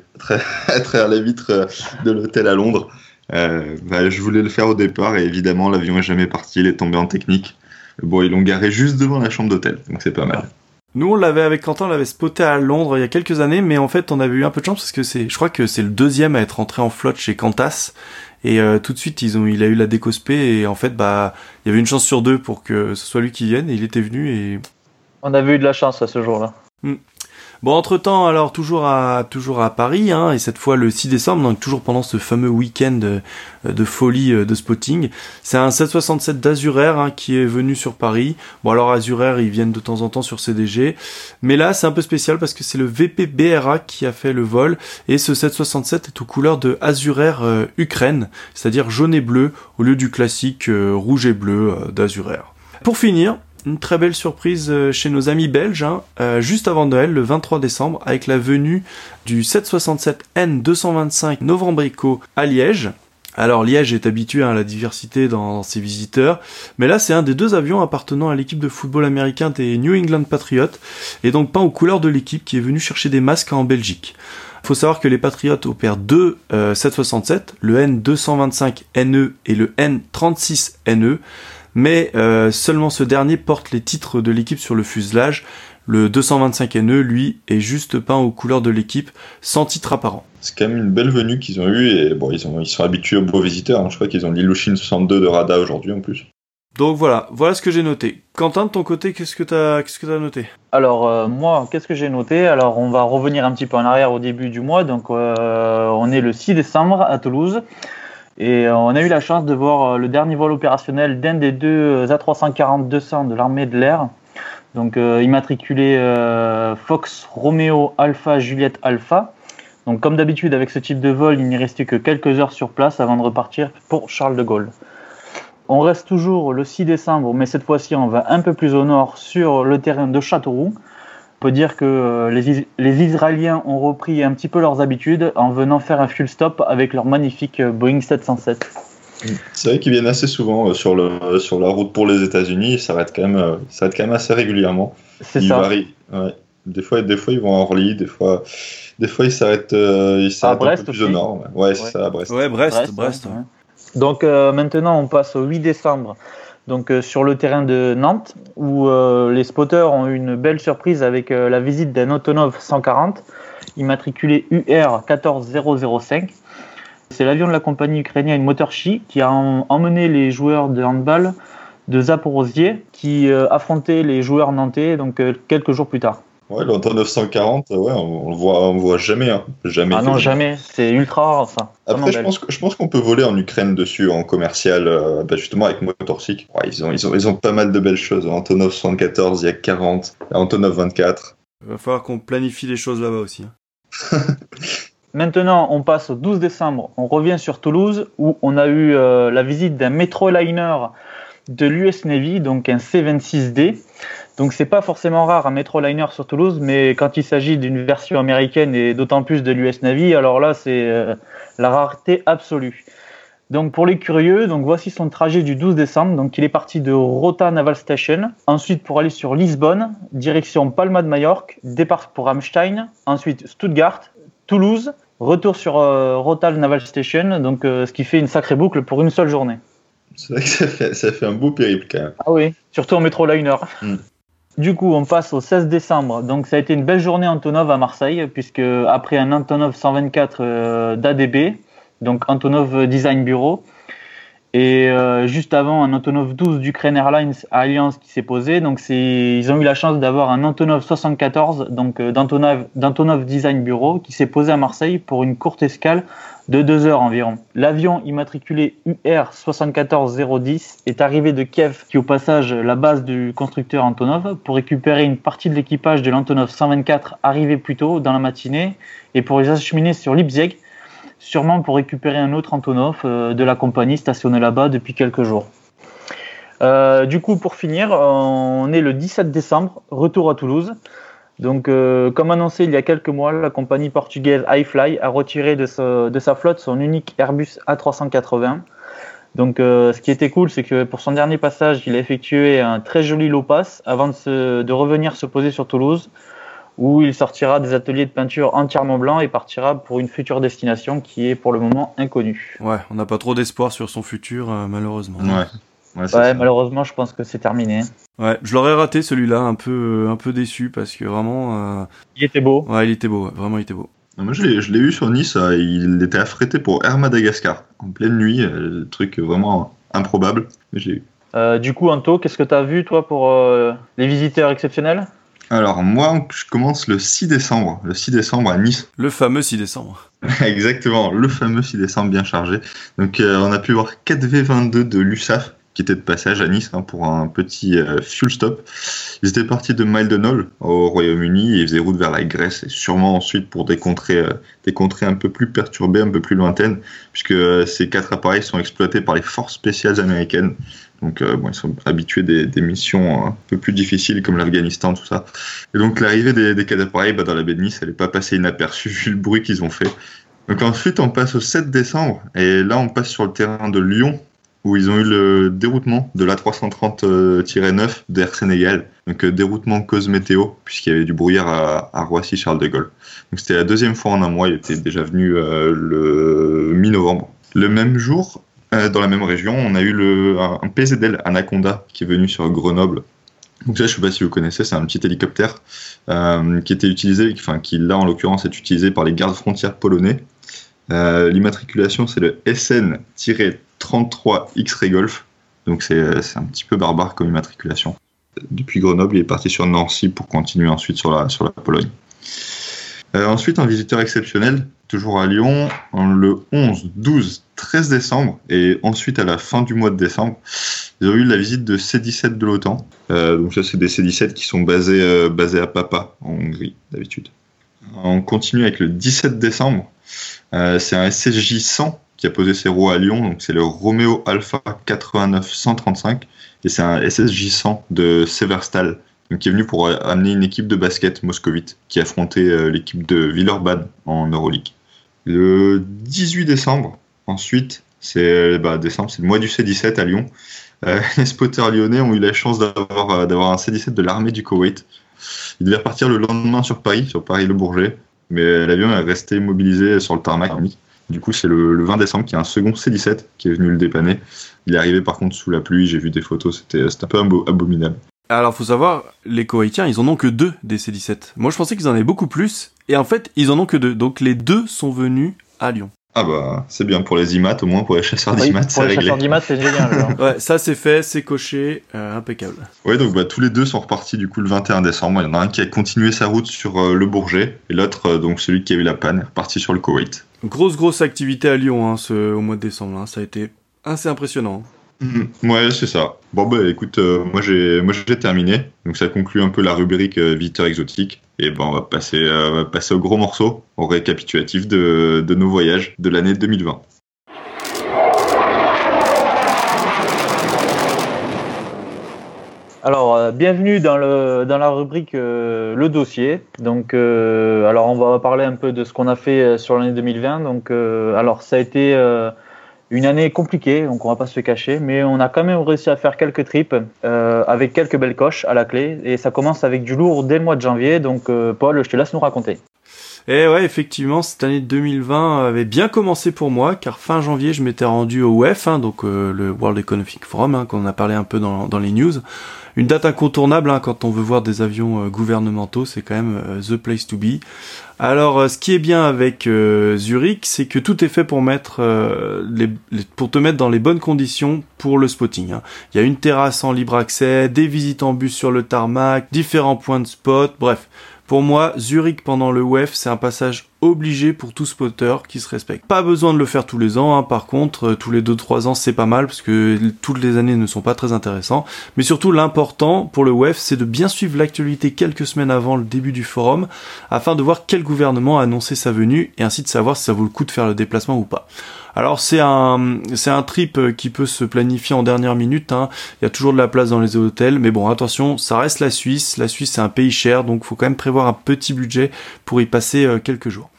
à, travers <laughs> les vitres de l'hôtel à Londres. Euh, bah, je voulais le faire au départ et évidemment, l'avion est jamais parti, il est tombé en technique. Bon, ils l'ont garé juste devant la chambre d'hôtel, donc c'est pas mal. Nous, on l'avait avec Quentin, on l'avait spoté à Londres il y a quelques années, mais en fait, on avait eu un peu de chance parce que c'est, je crois que c'est le deuxième à être entré en flotte chez Qantas. Et euh, tout de suite, ils ont, il a eu la décospé et en fait, bah, il y avait une chance sur deux pour que ce soit lui qui vienne et il était venu et. On avait eu de la chance à ce jour-là. Mm. Bon, entre temps, alors toujours à toujours à Paris, hein, et cette fois le 6 décembre, donc toujours pendant ce fameux week-end de, de, folie de spotting, c'est un 767 d'Azurair hein, qui est venu sur Paris. Bon, alors Azurair, ils viennent de temps en temps sur CDG, mais là c'est un peu spécial parce que c'est le VP BRA qui a fait le vol, et ce 767 est aux couleurs de Azurair euh, Ukraine, c'est-à-dire jaune et bleu au lieu du classique euh, rouge et bleu euh, d'Azurair. Pour finir, une très belle surprise euh, chez nos amis belges, hein, euh, juste avant Noël, le 23 décembre, avec la venue du 767N 225 Novembrico à Liège. Alors Liège est habitué à la diversité dans, ses visiteurs, mais là c'est un des deux avions appartenant à l'équipe de football américain des New England Patriots, et donc pas aux couleurs de l'équipe qui est venue chercher des masques en Belgique. Il faut savoir que les Patriots opèrent deux 767, euh, le N225NE et le N36NE, mais euh, seulement ce dernier porte les titres de l'équipe sur le fuselage. Le 225NE, lui, est juste peint aux couleurs de l'équipe, sans titre apparent. C'est quand même une belle venue qu'ils ont eue, et bon, ils, ont, ils sont habitués aux beaux visiteurs. Hein. Je crois qu'ils ont l'Ilushin 62 de Rada aujourd'hui en plus. Donc voilà, voilà ce que j'ai noté. Quentin, de ton côté, qu'est-ce que tu as, qu'est-ce que as noté? Alors euh, moi, qu'est-ce que j'ai noté? Alors on va revenir un petit peu en arrière au début du mois. Donc euh, on est le 6 décembre à Toulouse. Et euh, on a eu la chance de voir euh, le dernier vol opérationnel d'un des deux euh, A340-200 de l'armée de l'air. Donc immatriculé Fox Romeo Alpha Juliette Alpha. Donc comme d'habitude avec ce type de vol, il n'y restait que quelques heures sur place avant de repartir pour Charles de Gaulle. On reste toujours le 6 décembre, mais cette fois-ci on va un peu plus au nord sur le terrain de Châteauroux peut dire que euh, les, les, Israéliens ont repris un petit peu leurs habitudes en venant faire un full stop avec leur magnifique euh, Boeing 707. C'est vrai qu'ils viennent assez souvent euh, sur, le, sur la route pour les États-Unis. Ils s'arrêtent quand, même, quand même assez régulièrement. C'est ça. Ouais. Des, fois, des fois, ils vont à Orly, des fois, des fois ils s'arrêtent, ils un peu plus au nord. Ouais, c'est ça, à Brest. Ouais, Brest. Brest, Donc maintenant, on passe au 8 décembre donc euh, sur le terrain de Nantes, où euh, les spotters ont eu une belle surprise avec euh, la visite d'un Autonov 140, immatriculé UR 14005. C'est l'avion de la compagnie ukrainienne Motorchi qui a emmené les joueurs de handball de Zaporozhye qui affrontaient les joueurs nantais donc quelques jours plus tard. Ouais, l'Anton 940, ouais, on, le voit, on voit jamais, hein. jamais. Ah non, jamais. C'est ultra rare ça. Après, je pense, je pense qu'on peut voler en Ukraine dessus, en commercial, euh, bah, justement avec Motorsic. Ouais, ils ont, ils ont, ils ont pas mal de belles choses. Antonov 74, il y a 40, Antonov 24. Il va falloir qu'on planifie les choses là-bas aussi. Hein. <laughs> Maintenant, on passe au 12 décembre. On revient sur Toulouse où on a eu euh, la visite d'un Metroliner de l'US Navy, donc un C26D. Donc c'est pas forcément rare un Metroliner sur Toulouse, mais quand il s'agit d'une version américaine et d'autant plus de l'US Navy, alors là c'est euh, la rareté absolue. Donc pour les curieux, donc voici son trajet du 12 décembre. Donc il est parti de Rota Naval Station, ensuite pour aller sur Lisbonne, direction Palma de Majorque, départ pour Ramstein, ensuite Stuttgart, Toulouse, Retour sur Rotal Naval Station, donc ce qui fait une sacrée boucle pour une seule journée. C'est vrai que ça fait, ça fait un beau périple quand même. Ah oui, surtout en métro liner. Mm. Du coup, on passe au 16 décembre. Donc, ça a été une belle journée Antonov à Marseille, puisque après un Antonov 124 d'ADB, donc Antonov Design Bureau, et euh, juste avant, un Antonov 12 d'Ukraine Airlines Alliance qui s'est posé. Donc, ils ont eu la chance d'avoir un Antonov 74 donc euh, d'Antonov Design Bureau qui s'est posé à Marseille pour une courte escale de deux heures environ. L'avion immatriculé UR 74010 est arrivé de Kiev, qui est au passage la base du constructeur Antonov, pour récupérer une partie de l'équipage de l'Antonov 124 arrivé plus tôt dans la matinée et pour les acheminer sur Leipzig sûrement pour récupérer un autre Antonov euh, de la compagnie stationné là-bas depuis quelques jours. Euh, du coup, pour finir, on est le 17 décembre, retour à Toulouse. Donc, euh, comme annoncé il y a quelques mois, la compagnie portugaise iFly a retiré de, sa flotte son unique Airbus A380. Donc, ce qui était cool, c'est que pour son dernier passage, il a effectué un très joli low pass avant de revenir se poser sur Toulouse où il sortira des ateliers de peinture entièrement blancs et partira pour une future destination qui est pour le moment inconnue. Ouais, on n'a pas trop d'espoir sur son futur, euh, malheureusement. Ouais. Ouais, malheureusement, je pense que c'est terminé. Ouais, je l'aurais raté celui-là, un peu, un peu déçu parce que vraiment. Euh, il était beau. Ouais, il était beau, vraiment, il était beau. moi, je l'ai eu sur Nice, euh, il était affrété pour Air Madagascar, en pleine nuit, truc vraiment improbable, mais je l'ai eu. du coup, Anto, qu'est-ce que tu as vu, toi, pour les visiteurs exceptionnels? Alors moi, je commence le 6 décembre, le 6 décembre à Nice. Le fameux 6 décembre. <laughs> Exactement, le fameux 6 décembre bien chargé. Donc euh, on a pu voir 4V22 de l'USAF qui était de passage à Nice hein, pour un petit euh, fuel stop. Ils étaient partis de Maldonol au Royaume-Uni et ils faisaient route vers la Grèce et sûrement ensuite pour des contrées, euh, des contrées un peu plus perturbées, un peu plus lointaines, puisque ces quatre appareils sont exploités par les forces spéciales américaines. Donc, euh, ils sont habitués des, des, missions un peu plus difficiles comme l'Afghanistan, tout ça. Et donc, l'arrivée des, des quatre appareils bah, dans la baie de Nice, elle n'est pas passée inaperçue <laughs> vu le bruit qu'ils ont fait. Donc, ensuite, on passe au 7 décembre et là, on passe sur le terrain de Lyon où ils ont eu le déroutement de la 330-9 euh, d'Air Sénégal, donc euh, déroutement cause météo, puisqu'il y avait du brouillard à, Roissy-Charles de Gaulle. Donc c'était la deuxième fois en un mois, il était déjà venu euh, le mi-novembre. Le même jour, dans la même région, on a eu le, un, PZL Anaconda qui est venu sur Grenoble. Donc ça, je ne sais pas si vous connaissez, c'est un petit hélicoptère qui était utilisé, enfin qui là en l'occurrence est utilisé par les gardes frontières polonais. L'immatriculation c'est le SN 33X Régolf. Donc euh, c'est un petit peu barbare comme immatriculation. Depuis Grenoble, il est parti sur Nancy pour continuer ensuite sur la, sur la Pologne. Euh, ensuite, un visiteur exceptionnel, toujours à Lyon, le 11, 12, 13 décembre, et ensuite à la fin du mois de décembre, ils ont eu la visite de C-17 de l'OTAN. Euh, donc ça, c'est des C-17 qui sont basés, basés à Papa, en Hongrie, d'habitude. On continue avec le 17 décembre. c'est un SCJ-100 qui a posé ses roues à Lyon, donc c'est le Romeo Alpha 89 135, et c'est un SSJ 100 de Severstal qui est venu pour euh, amener une équipe de basket moscovite qui affrontait euh, l'équipe de Villeurbanne en Euroleague. Le 18 décembre, ensuite, c'est bah, décembre, c'est le mois du C17 à Lyon. Euh, <laughs> les spotters lyonnais ont eu la chance d'avoir d'avoir un C17 de l'armée du Koweït. Il devait repartir le lendemain sur Paris, sur Paris-Le Bourget, mais l'avion est resté mobilisé sur le tarmac. Du coup, c'est le, le, 20 décembre qu'il y a un second C17 qui est venu le dépanner. Il est arrivé par contre sous la pluie, j'ai vu des photos, c'était un peu abominable. Alors, faut savoir, les Koweïtiens, ils en ont que deux des C-17. Moi, je pensais qu'ils en avaient beaucoup plus. Et en fait, ils en ont que deux. Donc, les deux sont venus à Lyon. Ah bah, c'est bien pour les IMAT, au moins pour les chasseurs d'IMAT, c'est réglé. Pour les chasseurs d'IMAT, c'est génial. <laughs> ouais, ça c'est fait, c'est coché, euh, impeccable. Ouais, donc bah, tous les deux sont repartis du coup le 21 décembre. Il y en a un qui a continué sa route sur euh, le Bourget, et l'autre, euh, donc celui qui a eu la panne, est reparti sur le Koweït. Grosse, grosse activité à Lyon hein, ce, au mois de décembre. Hein. Ça a été assez impressionnant. Ouais, c'est ça. Bon, bah écoute, euh, moi j'ai moi j'ai terminé. Donc ça conclut un peu la rubrique euh, visiteur exotique. Et ben on va passer, euh, passer au gros morceau, au récapitulatif de, de nos voyages de l'année 2020. Alors, bienvenue dans, le, dans la rubrique Le dossier. Donc, alors on va parler un peu de ce qu'on a fait sur l'année 2020. Donc, alors ça a été une année compliquée, donc on va pas se cacher, mais on a quand même réussi à faire quelques trips euh, avec quelques belles coches à la clé. Et ça commence avec du lourd dès le mois de janvier. Donc, euh, Paul, je te laisse nous raconter. Et ouais, effectivement, cette année 2020 avait bien commencé pour moi, car fin janvier, je m'étais rendu au WEF, hein, donc euh, le World Economic Forum, hein, qu'on a parlé un peu dans les news. Une date incontournable hein, quand on veut voir des avions euh, gouvernementaux, c'est quand même euh, the place to be. Alors, ce qui est bien avec Zurich, c'est que tout est fait pour mettre les, pour te mettre dans les bonnes conditions pour le spotting. Hein. Il y a une terrasse en libre accès, des visites en bus sur le tarmac, différents points de spot, bref. Pour moi, Zurich pendant le WEF, c'est un passage obligé pour tout spotter qui se respecte. Pas besoin de le faire tous les ans, hein. par contre, euh, tous les 2-3 ans c'est pas mal parce que toutes les années ne sont pas très intéressants. Mais surtout l'important pour le WEF, c'est de bien suivre l'actualité quelques semaines avant le début du forum afin de voir quel gouvernement a annoncé sa venue et ainsi de savoir si ça vaut le coup de faire le déplacement ou pas. Alors c'est un c'est un trip euh, qui peut se planifier en dernière minute. Hein. Il y a toujours de la place dans les hôtels, mais bon attention, ça reste la Suisse. La Suisse c'est un pays cher, donc faut quand même prévoir un petit budget pour y passer euh, quelques jours.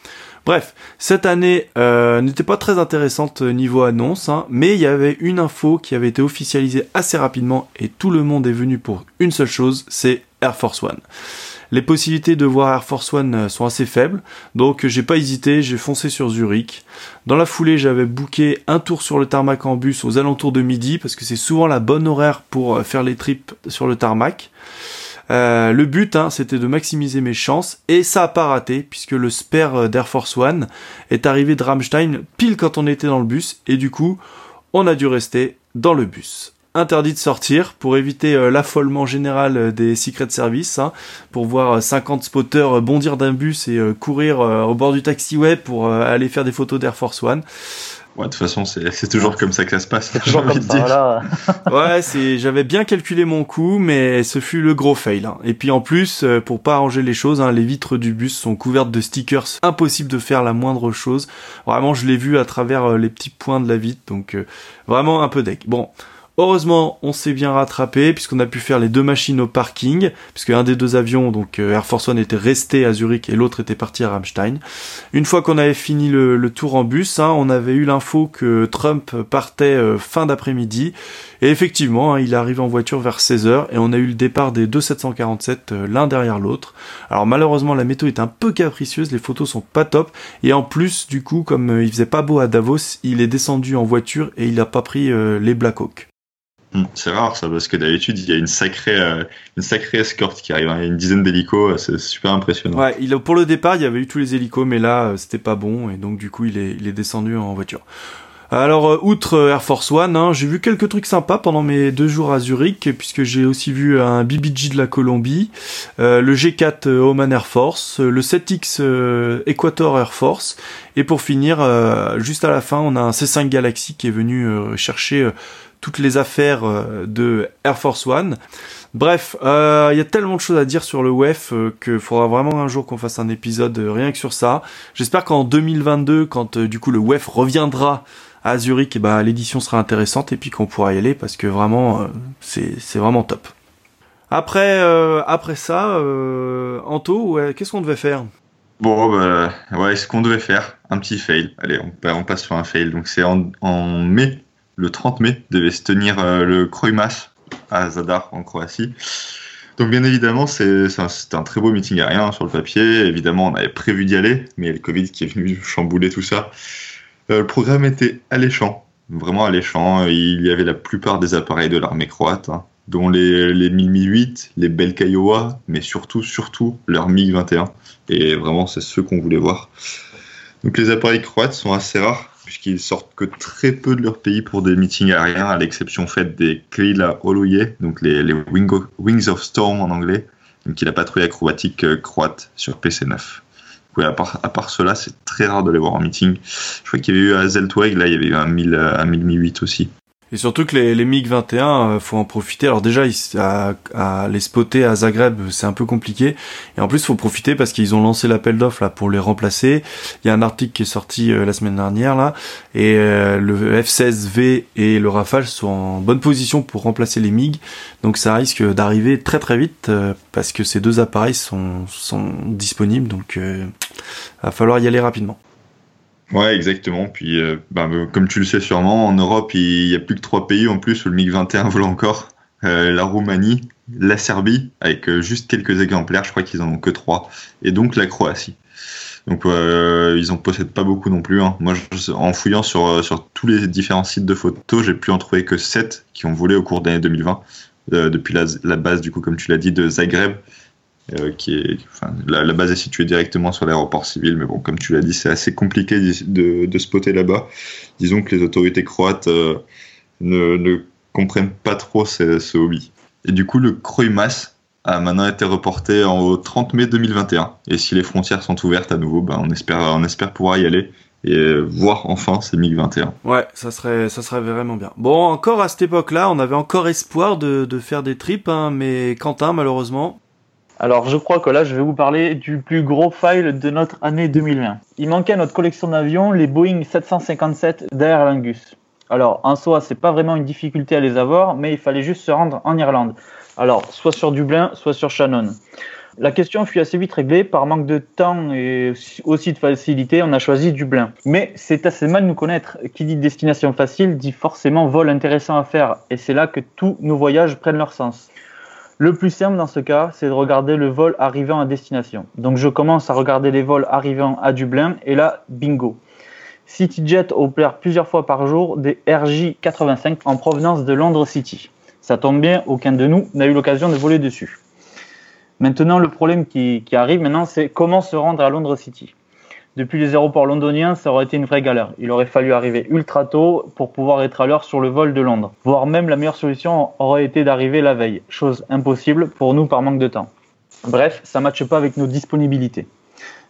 Bref, cette année euh, n'était pas très intéressante niveau annonce, hein, mais il y avait une info qui avait été officialisée assez rapidement et tout le monde est venu pour une seule chose, c'est Air Force One. Les possibilités de voir Air Force One euh, sont assez faibles, donc j'ai pas hésité, j'ai foncé sur Zurich. Dans la foulée, j'avais booké un tour sur le tarmac en bus aux alentours de midi, parce que c'est souvent la bonne horaire pour euh, faire les trips sur le tarmac. Euh, le but, hein, c'était de maximiser mes chances, et ça a pas raté, puisque le spare d'Air Force One est arrivé de Ramstein pile quand on était dans le bus, et du coup, on a dû rester dans le bus interdit de sortir pour éviter euh, l'affolement général euh, des Secret Service, hein, pour voir 50 euh, spotters bondir d'un bus et courir au bord du taxiway pour aller faire des photos d'Air Force One. Ouais, de toute façon, c'est toujours comme ça que ça se passe. J'ai envie de dire. <laughs> ouais, c'est, j'avais bien calculé mon coup, mais ce fut le gros fail. Hein. Et puis en plus, pour pas arranger les choses, hein, les vitres du bus sont couvertes de stickers, impossible de faire la moindre chose. Vraiment, je l'ai vu à travers les petits points de la vitre, donc vraiment un peu deck. Bon, Heureusement, on s'est bien rattrapé puisqu'on a pu faire les deux machines au parking, puisque un des deux avions, donc euh, Air Force One, était resté à Zurich et l'autre était parti à Ramstein. Une fois qu'on avait fini le, tour en bus, hein, on avait eu l'info que Trump partait euh, fin d'après-midi. Et effectivement, hein, il arrive en voiture vers 16h et on a eu le départ des deux 747 euh, l'un derrière l'autre. Alors malheureusement, la météo est un peu capricieuse, les photos sont pas top. Et en plus, du coup, comme il faisait pas beau à Davos, il est descendu en voiture et il a pas pris les Black Hawk. Hmm, c'est rare ça, parce que d'habitude, il y a une sacrée, euh, une sacrée escorte qui arrive. Hein. Il y a une dizaine d'hélicos, euh, c'est super impressionnant. Ouais, pour le départ, il y avait eu tous les hélicos, mais là, euh, c'était pas bon, et donc du coup, il est, il est descendu en voiture. Alors, outre Air Force One, hein, j'ai vu quelques trucs sympas pendant mes deux jours à Zurich, puisque j'ai aussi vu un BBG de la Colombie, le G4 Oman Air Force, le 7X Equator Air Force, et pour finir, juste à la fin, on a un C5 Galaxy qui est venu chercher toutes les affaires euh, de Air Force One. Bref, euh, il y a tellement de choses à dire sur le WEF euh, qu'il faudra vraiment un jour qu'on fasse un épisode rien que sur ça. J'espère qu'en 2022, quand du coup le WEF reviendra à Zurich, eh ben, l'édition sera intéressante et puis qu'on pourra y aller parce que vraiment c'est vraiment top. Après après ça, Anto, qu'est-ce qu'on devait faire? Bon, bah, ouais, ce qu'on devait faire, un petit fail. Allez, on, on passe sur un fail. Donc c'est en, en mai le 30 mai, devait se tenir euh, le Krojmas à Zadar en Croatie. Donc bien évidemment, c'était un, très beau meeting aérien sur le papier. Évidemment, on avait prévu d'y aller, mais le Covid qui est venu <laughs> chambouler tout ça. Euh, le programme était alléchant, vraiment alléchant. Il y avait la plupart des appareils de l'armée croate, hein, dont les, les Mi-8, les Belkaiowa, mais surtout, surtout leur MiG-21. Et vraiment, c'est ceux qu'on voulait voir. Donc les appareils croates sont assez rares puisqu'ils sortent que très peu de leur pays pour des meetings aériens, à l'exception faite des Krila Oloye, donc les, Wings of Storm en anglais, donc la patrouille acrobatique euh, croate sur PC9. Oui, à part, cela, c'est très rare de les voir en meeting. Je crois qu'il y avait eu à Zeltweg, là, il y avait eu un 1000, un 1008 aussi. Et surtout que les, les MiG-21, euh, faut en profiter. Alors déjà, à, à, les spotter à Zagreb, c'est un peu compliqué. Et en plus, faut profiter parce qu'ils ont lancé l'appel d'offres là pour les remplacer. Il y a un article qui est sorti euh, la semaine dernière là, et euh, le F-16V et le Rafale sont en bonne position pour remplacer les MiG. Donc ça risque d'arriver très très vite parce que ces deux appareils sont, sont disponibles. Donc, il va falloir y aller rapidement. Ouais, exactement. Puis, euh, bah, euh, comme tu le sais sûrement, en Europe, il y a plus que trois pays en plus où le MiG-21 vole encore. Euh, la Roumanie, la Serbie, avec juste quelques exemplaires, je crois qu'ils en ont que trois, et donc la Croatie. Donc euh, ils en possèdent pas beaucoup non plus. Hein. Moi, en fouillant sur, tous les différents sites de photos, j'ai pu en trouver que 7 qui ont volé au cours de l'année 2020, depuis la, la, base, du coup, comme tu l'as dit, de Zagreb. Qui est, la, base est située directement sur l'aéroport civil, mais bon, comme tu l'as dit, c'est assez compliqué de, de spotter là-bas. Disons que les autorités croates ne, ne comprennent pas trop ce, ce, hobby. Et du coup, le Kroimas a maintenant été reporté au 30 mai 2021. Et si les frontières sont ouvertes à nouveau, ben on, espère, on espère pouvoir y aller et voir enfin ces MiG-21. Ouais, ça serait, ça serait vraiment bien. Bon, encore à cette époque-là, on avait encore espoir de, de faire des trips, hein, mais Quentin, malheureusement. Alors, je crois que là, je vais vous parler du plus gros file de notre année 2020. Il manquait à notre collection d'avions les Boeing 757 d'Aer Lingus. Alors, en soi, c'est pas vraiment une difficulté à les avoir, mais il fallait juste se rendre en Irlande. Alors, soit sur Dublin, soit sur Shannon. La question fut assez vite réglée. Par manque de temps et aussi de facilité, on a choisi Dublin. Mais c'est assez mal nous connaître. Qui dit destination facile dit forcément vol intéressant à faire. Et c'est là que tous nos voyages prennent leur sens. Le plus simple dans ce cas, c'est de regarder le vol arrivant à destination. Donc je commence à regarder les vols arrivant à Dublin et là, bingo. CityJet opère plusieurs fois par jour des RJ85 en provenance de Londres City. Ça tombe bien, aucun de nous n'a eu l'occasion de voler dessus. Maintenant, le problème qui, arrive maintenant, c'est comment se rendre à Londres City. Depuis les aéroports londoniens, ça aurait été une vraie galère. Il aurait fallu arriver ultra tôt pour pouvoir être à l'heure sur le vol de Londres. Voire même la meilleure solution aurait été d'arriver la veille, chose impossible pour nous par manque de temps. Bref, ça ne matche pas avec nos disponibilités.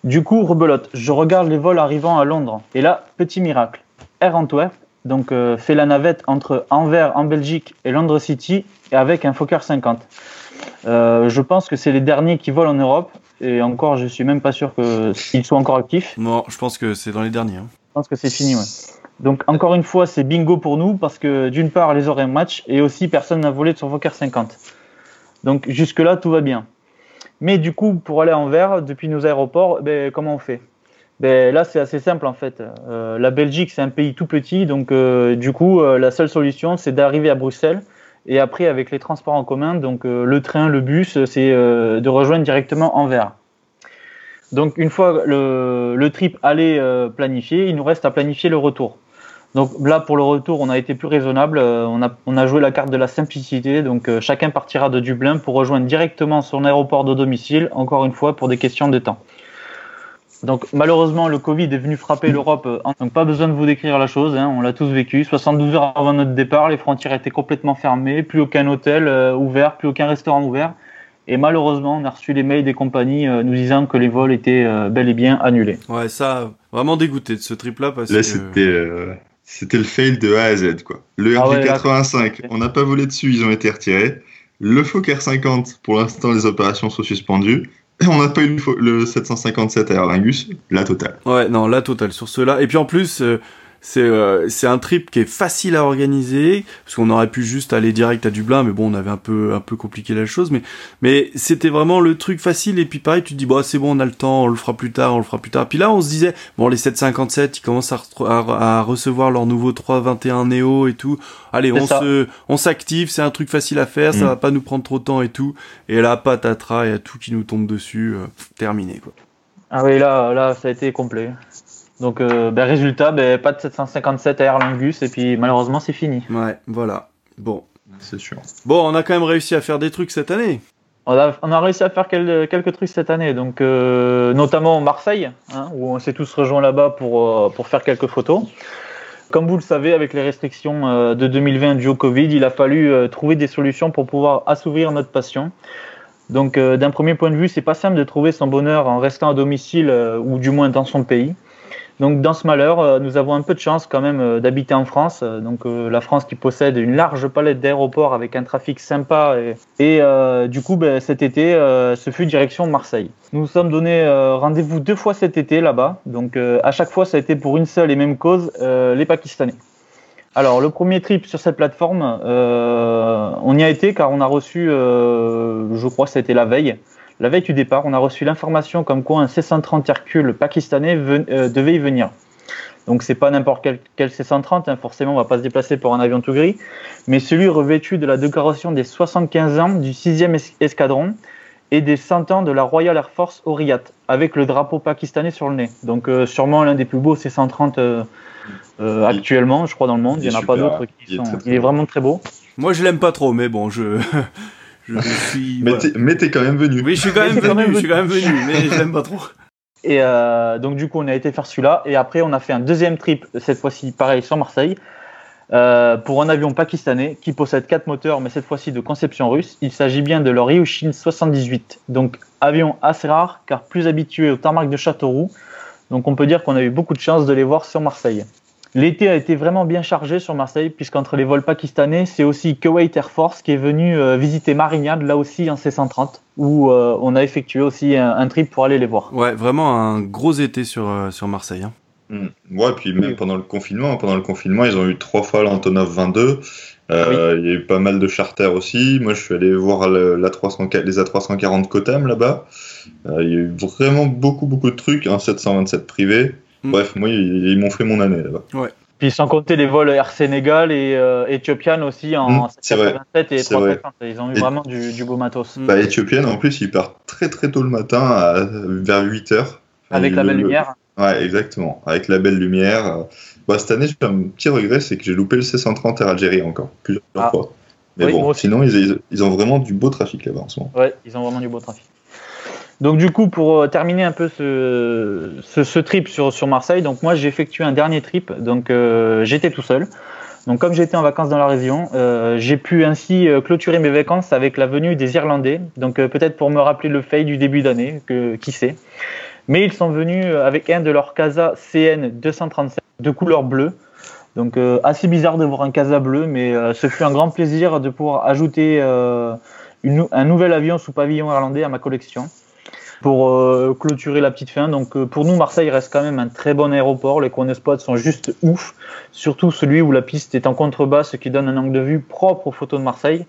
Du coup, rebelote, je regarde les vols arrivant à Londres. Et là, petit miracle. Air Antwerp donc, euh, fait la navette entre Anvers en Belgique et Londres City avec un Fokker 50. Euh, je pense que c'est les derniers qui volent en Europe. Et encore, je suis même pas sûr qu'ils soient encore actifs. Non, je pense que c'est dans les derniers. Hein. Je pense que c'est fini, ouais. Donc, encore une fois, c'est bingo pour nous parce que d'une part, les horaires match et aussi personne n'a volé de son Fokker 50. Donc, jusque-là, tout va bien. Mais du coup, pour aller en Anvers, depuis nos aéroports, ben, comment on fait? Ben, Là, c'est assez simple en fait. Euh, la Belgique, c'est un pays tout petit, donc euh, du coup, euh, la seule solution, c'est d'arriver à Bruxelles. Et après, avec les transports en commun, donc euh, le train, le bus, c'est euh, de rejoindre directement Anvers. Donc, une fois le, trip aller planifié, il nous reste à planifier le retour. Donc là, pour le retour, on a été plus raisonnable. Euh, on a, joué la carte de la simplicité. Donc euh, chacun partira de Dublin pour rejoindre directement son aéroport de domicile, encore une fois, pour des questions de temps. Donc malheureusement, le Covid est venu frapper l'Europe. Euh, donc pas besoin de vous décrire la chose, hein, on l'a tous vécu. 72 heures avant notre départ, les frontières étaient complètement fermées, plus aucun hôtel ouvert, plus aucun restaurant ouvert. Et malheureusement, on a reçu les mails des compagnies nous disant que les vols étaient bel et bien annulés. Ouais, ça, vraiment dégoûté de ce trip-là parce Là, que... c'était c'était le fail de A à Z, quoi. Le Ah ouais, là, RJ85, on n'a pas volé dessus, ils ont été retirés. Le Fokker 50, pour l'instant, les opérations sont suspendues. <clears throat> On n'a pas eu le, fo- le 757 à Lingus, la totale. Ouais, non, la totale sur ceux-là. Et puis en plus, euh, c'est euh, c'est un trip qui est facile à organiser parce qu'on aurait pu juste aller direct à Dublin, mais bon, on avait un peu un peu compliqué la chose. Mais mais c'était vraiment le truc facile. Et puis pareil, tu te dis bon, c'est bon, on a le temps, on le fera plus tard, on le fera plus tard. Puis là, on se disait bon, les 757, ils commencent à, à, à recevoir leur nouveau 321 Neo et tout. Allez, on ça. se on s'active, c'est un truc facile à faire, ça Mm. va pas nous prendre trop de temps et tout. Et là, patatras, il y a tout qui nous tombe dessus, euh, terminé quoi. Ah oui, là, là, ça a été complet. Donc, euh, ben, résultat, ben, pas de 757 à Aer Lingus, et puis malheureusement, c'est fini. Ouais, voilà. Bon. C'est sûr. Bon, on a quand même réussi à faire des trucs cette année. On a, on a réussi à faire quel- quelques trucs cette année, donc euh, notamment Marseille, hein, où on s'est tous rejoints là-bas pour, euh, pour faire quelques photos. Comme vous le savez, avec les restrictions euh, de 2020 dues au Covid, il a fallu euh, trouver des solutions pour pouvoir assouvir notre passion. Donc, euh, d'un premier point de vue, c'est pas simple de trouver son bonheur en restant à domicile euh, ou du moins dans son pays. Donc, dans ce malheur, euh, nous avons un peu de chance quand même euh, d'habiter en France. Euh, Donc, la France qui possède une large palette d'aéroports avec un trafic sympa. Et, du coup, ben, cet été, ce fut direction Marseille. Nous nous sommes donné rendez-vous deux fois cet été là-bas. Donc, à chaque fois, ça a été pour une seule et même cause, les Pakistanais. Alors, le premier trip sur cette plateforme, on y a été car on a reçu, je crois c'était la veille, la veille du départ, on a reçu l'information comme quoi un C-130 Hercule pakistanais ven- euh, devait y venir. Donc c'est pas n'importe quel, quel C-130, hein, forcément on va pas se déplacer pour un avion tout gris, mais celui revêtu de la décoration des 75 ans du 6e es- escadron et des centaines de la Royal Air Force Oriyat, avec le drapeau pakistanais sur le nez. Donc euh, sûrement l'un des plus beaux C-130 euh, euh, actuellement, je crois, dans le monde. Il n'y en a pas d'autres qui sont... Il est vraiment très beau. Moi, je l'aime pas trop, mais bon, je... <laughs> je suis... <laughs> Mais voilà. t'es- mais t'es quand même venu. Oui, je suis quand même <laughs> venu, je suis quand même venu, mais je l'aime pas trop. <laughs> Et euh, donc du coup, on a été faire celui-là. Et après, on a fait un deuxième trip, cette fois-ci pareil sur Marseille, euh, pour un avion pakistanais qui possède quatre moteurs, mais cette fois-ci de conception russe. Il s'agit bien de leur Ryushin 78. Donc avion assez rare, car plus habitué au tarmac de Châteauroux. Donc on peut dire qu'on a eu beaucoup de chance de les voir sur Marseille. L'été a été vraiment bien chargé sur Marseille, puisqu'entre les vols pakistanais, c'est aussi Kuwait Air Force qui est venu euh, visiter Marignane, là aussi en C-130, où euh, on a effectué aussi un, un trip pour aller les voir. Ouais, vraiment un gros été sur, euh, sur Marseille. hein. Mm. Ouais, puis même pendant le confinement, pendant le confinement, ils ont eu trois fois l'Antonov 22. Euh, Il y a eu pas mal de charters aussi. Moi, je suis allé voir le- la 300, les A340 Kotam là-bas. Euh, il y a eu vraiment beaucoup, beaucoup de trucs. Un 727 privé. Mm. Bref, moi, ils, ils m'ont fait mon année là-bas. Puis sans compter les vols Air Sénégal et euh, Ethiopian aussi en Mm, c'est vrai. 787 et C'est vrai. 350. Ils ont eu Et- vraiment du, du beau matos. Mm. Bah, Éthiopienne, en plus, ils partent très, très tôt le matin, à- vers 8 heures. Avec la belle le- lumière. Ouais, exactement. Avec la belle lumière. Bah, cette année, j'ai un petit regret, c'est que j'ai loupé le C130 Air Algérie encore, plusieurs Ah. fois. Mais Oui, bon, sinon, ils, ils- ils ont vraiment du beau trafic là-bas en ce moment. Ouais, ils ont vraiment du beau trafic. Donc du coup, pour euh, terminer un peu ce, ce, trip sur, sur Marseille, donc moi j'ai effectué un dernier trip, donc euh, j'étais tout seul. Donc comme j'étais en vacances dans la région, euh, j'ai pu ainsi clôturer mes vacances avec la venue des Irlandais. Donc peut-être pour me rappeler le fait du début d'année, que qui sait. Mais ils sont venus avec un de leurs Casa CN 237 de couleur bleue. Donc assez bizarre de voir un Casa bleu, mais ce fut un grand plaisir de pouvoir ajouter un nouvel avion sous pavillon irlandais à ma collection pour euh, clôturer la petite fin. Donc euh, pour nous, Marseille reste quand même un très bon aéroport. Les corner spots sont juste ouf, surtout celui où la piste est en contrebas, ce qui donne un angle de vue propre aux photos de Marseille.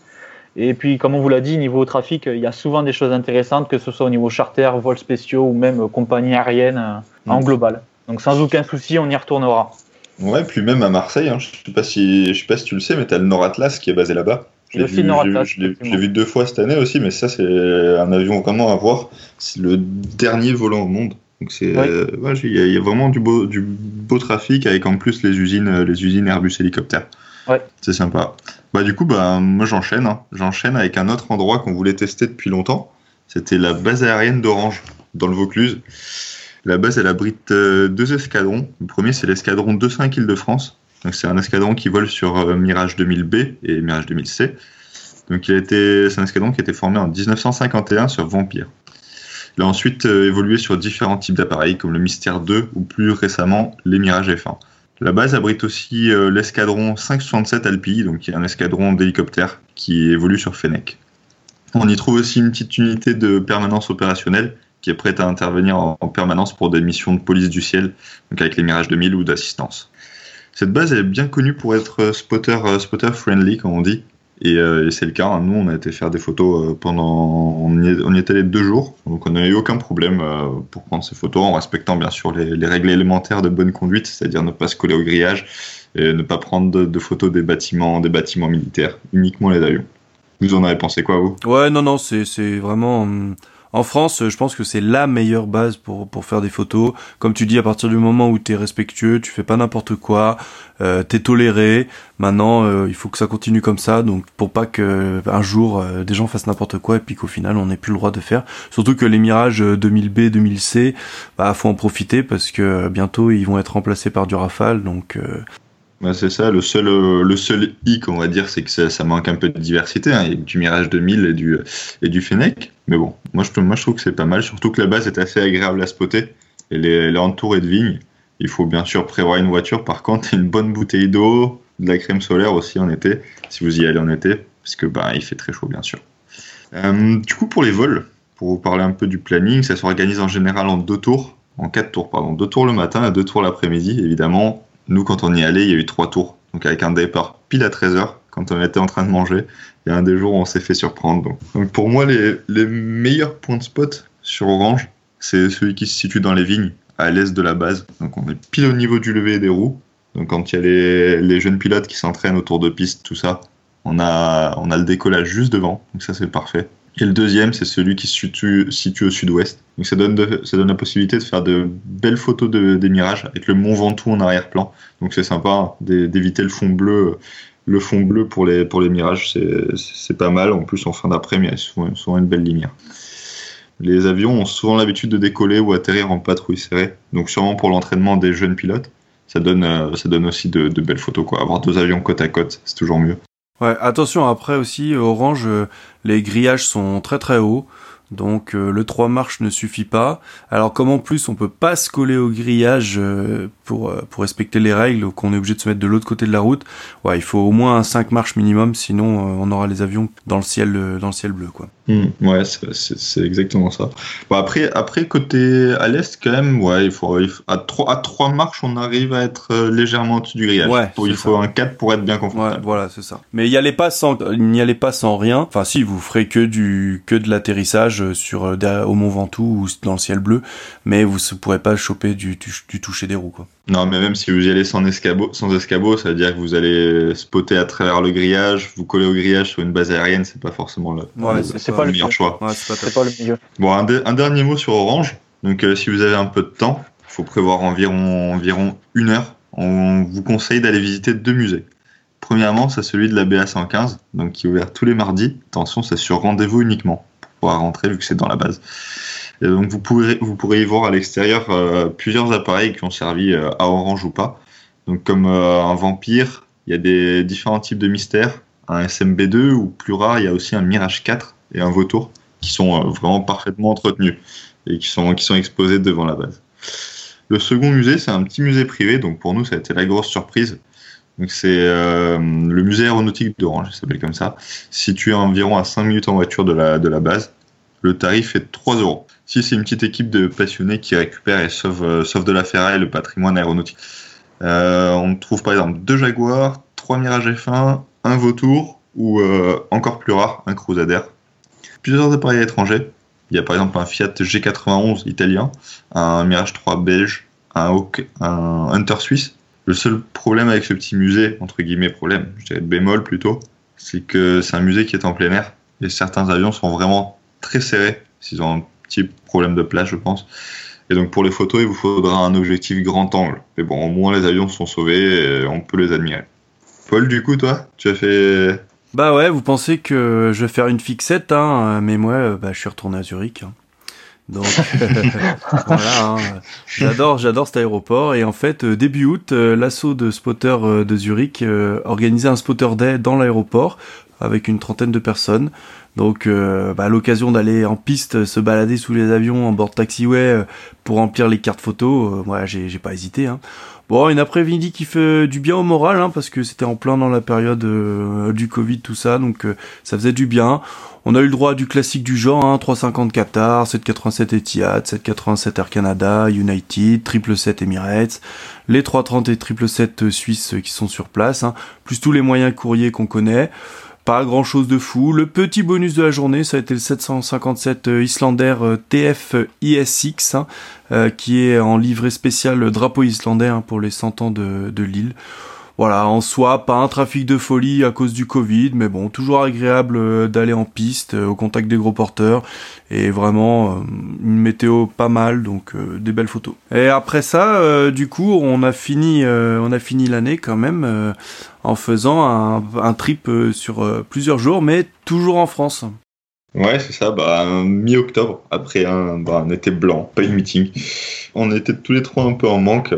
Et puis, comme on vous l'a dit, niveau trafic, il y a souvent des choses intéressantes, que ce soit au niveau charter, vols spéciaux ou même compagnie aérienne euh, en Mm. global. Donc sans aucun souci, on y retournera. Ouais, puis même à Marseille, hein, je sais pas si je sais pas si tu le sais, mais t'as le Nord Atlas qui est basé là-bas. Je l'ai vu, le je l'ai- deux fois cette année aussi, mais ça c'est un avion vraiment à voir. C'est le dernier volant au monde. Donc c'est Oui. euh, ouais, il y, a- il y a vraiment du beau du beau trafic avec en plus les usines euh, les usines Airbus hélicoptères. Ouais. C'est sympa. Bah du coup bah moi j'enchaîne, hein. j'enchaîne avec un autre endroit qu'on voulait tester depuis longtemps. C'était la base aérienne d'Orange dans le Vaucluse. La base elle abrite euh, deux escadrons. Le premier c'est l'escadron 25 Île-de-France. C'est un escadron qui vole sur euh, Mirage 2000B et Mirage 2000C. Donc il a été, c'est un escadron qui a été formé en 1951 sur Vampire. Il a ensuite euh, évolué sur différents types d'appareils comme le Mystère 2 ou plus récemment les Mirage F1. La base abrite aussi euh, l'escadron 567 Alpi, donc qui est un escadron d'hélicoptères qui évolue sur Fennec. On y trouve aussi une petite unité de permanence opérationnelle qui est prête à intervenir en, en permanence pour des missions de police du ciel, donc avec les Mirage 2000 ou d'assistance. Cette base est bien connue pour être euh, spotter, euh, friendly, comme on dit. Et, euh, c'est le cas. hein. Nous, on a été faire des photos pendant. On y, est, allé deux jours. Donc, on n'a eu aucun problème pour prendre ces photos en respectant bien sûr les, les règles élémentaires de bonne conduite, c'est-à-dire ne pas se coller au grillage et ne pas prendre de, photos des bâtiments, des bâtiments militaires, uniquement les avions. Vous en avez pensé quoi, vous? Ouais, non, non, c'est c'est vraiment. En France, je pense que c'est la meilleure base pour pour faire des photos. Comme tu dis, à partir du moment où t'es respectueux, tu fais pas n'importe quoi, euh, t'es toléré. Maintenant, euh, il faut que ça continue comme ça, donc pour pas que un jour euh, des gens fassent n'importe quoi et puis qu'au final on n'ait plus le droit de faire. Surtout que les Mirages euh, 2000B, 2000C, bah faut en profiter parce que euh, bientôt ils vont être remplacés par du Rafale, donc. C'est ça, le seul, euh, le seul hic, on va dire, c'est que ça, manque un peu de diversité. hein. Du Mirage 2000 et du, et du Fennec. Mais bon, moi je, moi je trouve que c'est pas mal, surtout que la base est assez agréable à spotter. Elle est entourée de vignes. Il faut bien sûr prévoir une voiture, par contre, et une bonne bouteille d'eau, de la crème solaire aussi en été, si vous y allez en été, parce que bah, il fait très chaud, bien sûr. Euh, du coup, pour les vols, pour vous parler un peu du planning, ça s'organise en général en deux tours, en quatre tours, pardon. Deux tours le matin et deux tours l'après-midi, évidemment. Nous, quand on y allait, il y a eu trois tours. Donc, avec un départ pile à 13h, quand on était en train de manger. Il y a un des jours où on s'est fait surprendre. Donc, pour moi, les, les meilleurs points de spot sur Orange, c'est celui qui se situe dans les vignes, à l'est de la base. Donc, on est pile au niveau du lever des roues. Donc, quand il y a les, les jeunes pilotes qui s'entraînent autour de pistes, tout ça, on a, on a le décollage juste devant. Donc, ça, c'est parfait. Et le deuxième, c'est celui qui se situe, au sud-ouest. Donc ça donne, de, ça donne la possibilité de faire de belles photos de, des mirages avec le mont Ventoux en arrière-plan. Donc c'est sympa hein, d'éviter le fond bleu. Le fond bleu pour les, pour les mirages, c'est pas mal. En plus, en fin d'après-midi, souvent, souvent une belle lumière. Les avions ont souvent l'habitude de décoller ou atterrir en patrouille serrée. Donc sûrement pour l'entraînement des jeunes pilotes, ça donne, euh, ça donne aussi de, de belles photos. Quoi. Avoir deux avions côte à côte, c'est toujours mieux. Ouais, attention, après aussi, Orange, euh, les grillages sont très très hauts. Donc euh, le 3 marches ne suffit pas. Alors comme en plus on peut pas se coller au grillage euh, pour, euh, pour respecter les règles, qu'on est obligé de se mettre de l'autre côté de la route, ouais, il faut au moins un 5 marches minimum, sinon on aura les avions dans le ciel, dans le ciel bleu. Quoi. Mmh, ouais, c'est exactement ça. Bon, après, après, côté à l'est, quand même, ouais, il faut, à, 3, à 3 marches, on arrive à être légèrement au-dessus du grillage. Ouais, il faut un 4 pour être bien confortable. Ouais, voilà, c'est ça. Mais pas sans, n'y allait pas sans rien. Enfin, si, vous ferez que du, que de l'atterrissage sur, au Mont Ventoux ou dans le ciel bleu, mais vous ne pourrez pas choper du, du, du toucher des roues, quoi. Non, mais même si vous y allez sans escabeau, sans escabeau, ça veut dire que vous allez spotter à travers le grillage, vous coller au grillage sur une base aérienne, c'est pas forcément le, ouais, le, c'est pas, le meilleur choix. Ouais, c'est pas, le milieu. Bon, un, de, un, dernier mot sur Orange. Donc, euh, si vous avez un peu de temps, il faut prévoir environ, environ une heure. On vous conseille d'aller visiter deux musées. Premièrement, c'est celui de la BA 115, donc qui est ouvert tous les mardis. Attention, c'est sur rendez-vous uniquement pour pouvoir rentrer vu que c'est dans la base. Et donc vous pourrez, vous pourrez y voir à l'extérieur euh, plusieurs appareils qui ont servi euh, à Orange ou pas. Donc comme euh, un vampire, il y a des différents types de mystères. Un SMB2 ou plus rare, il y a aussi un Mirage 4 et un Vautour qui sont vraiment parfaitement entretenus et qui sont, qui sont exposés devant la base. Le second musée, c'est un petit musée privé, donc pour nous, ça a été la grosse surprise. C'est euh, le musée aéronautique d'Orange, ça s'appelle comme ça, situé environ à 5 minutes en voiture de la, de la base. Le tarif est de 3 euros. Si c'est une petite équipe de passionnés qui récupèrent et sauvent, euh, sauvent de la ferraille le patrimoine aéronautique. Euh, on trouve par exemple deux Jaguars, trois Mirage F1, un Vautour ou euh, encore plus rare, un Crusader. Plusieurs appareils étrangers. Il y a par exemple un Fiat G91 italien, un Mirage 3 belge, un, Hawk, un Hunter suisse. Le seul problème avec ce petit musée, entre guillemets problème, je dirais bémol plutôt, c'est que c'est un musée qui est en plein air et certains avions sont vraiment très serrés s'ils ont un petit problème de place, je pense. Et donc pour les photos, il vous faudra un objectif grand angle. Mais bon, au moins les avions sont sauvés et on peut les admirer. Paul, du coup, toi, tu as fait. Bah ouais, vous pensez que je vais faire une fixette, hein, mais moi, bah, je suis retourné à Zurich. Hein. Donc <laughs> voilà, hein. j'adore, j'adore cet aéroport. Et en fait, euh, début août, euh, l'assaut de spotters euh, de Zurich organisait un spotter day dans l'aéroport avec une trentaine de personnes. Donc, bah, l'occasion d'aller en piste, se balader sous les avions en bord de taxiway pour remplir les cartes photos, moi j'ai pas hésité. Hein. Bon, une après-midi qui fait du bien au moral, hein, parce que c'était en plein dans la période du Covid, tout ça, donc ça faisait du bien. On a eu le droit du classique du genre, hein, 350 Qatar, 787 Etihad, 787 Air Canada, United, 777 Emirates, les 330 et 777 suisses qui sont sur place, hein, plus tous les moyens courriers qu'on connaît. Pas grand chose de fou. Le petit bonus de la journée, ça a été le 757 Islander TF ISX, hein, euh, qui est en livret spécial drapeau islandais hein, pour les 100 ans de, l'île. Voilà, en soi, pas un trafic de folie à cause du Covid, mais bon, toujours agréable euh, d'aller en piste, euh, au contact des gros porteurs, et vraiment euh, une météo pas mal, donc des belles photos. Et après ça, du coup, on a fini l'année quand même en faisant un, trip sur plusieurs jours, mais toujours en France. Ouais, c'est ça, bah, mi-octobre, après un, bah, un été blanc, pas une meeting. On était tous les trois un peu en manque,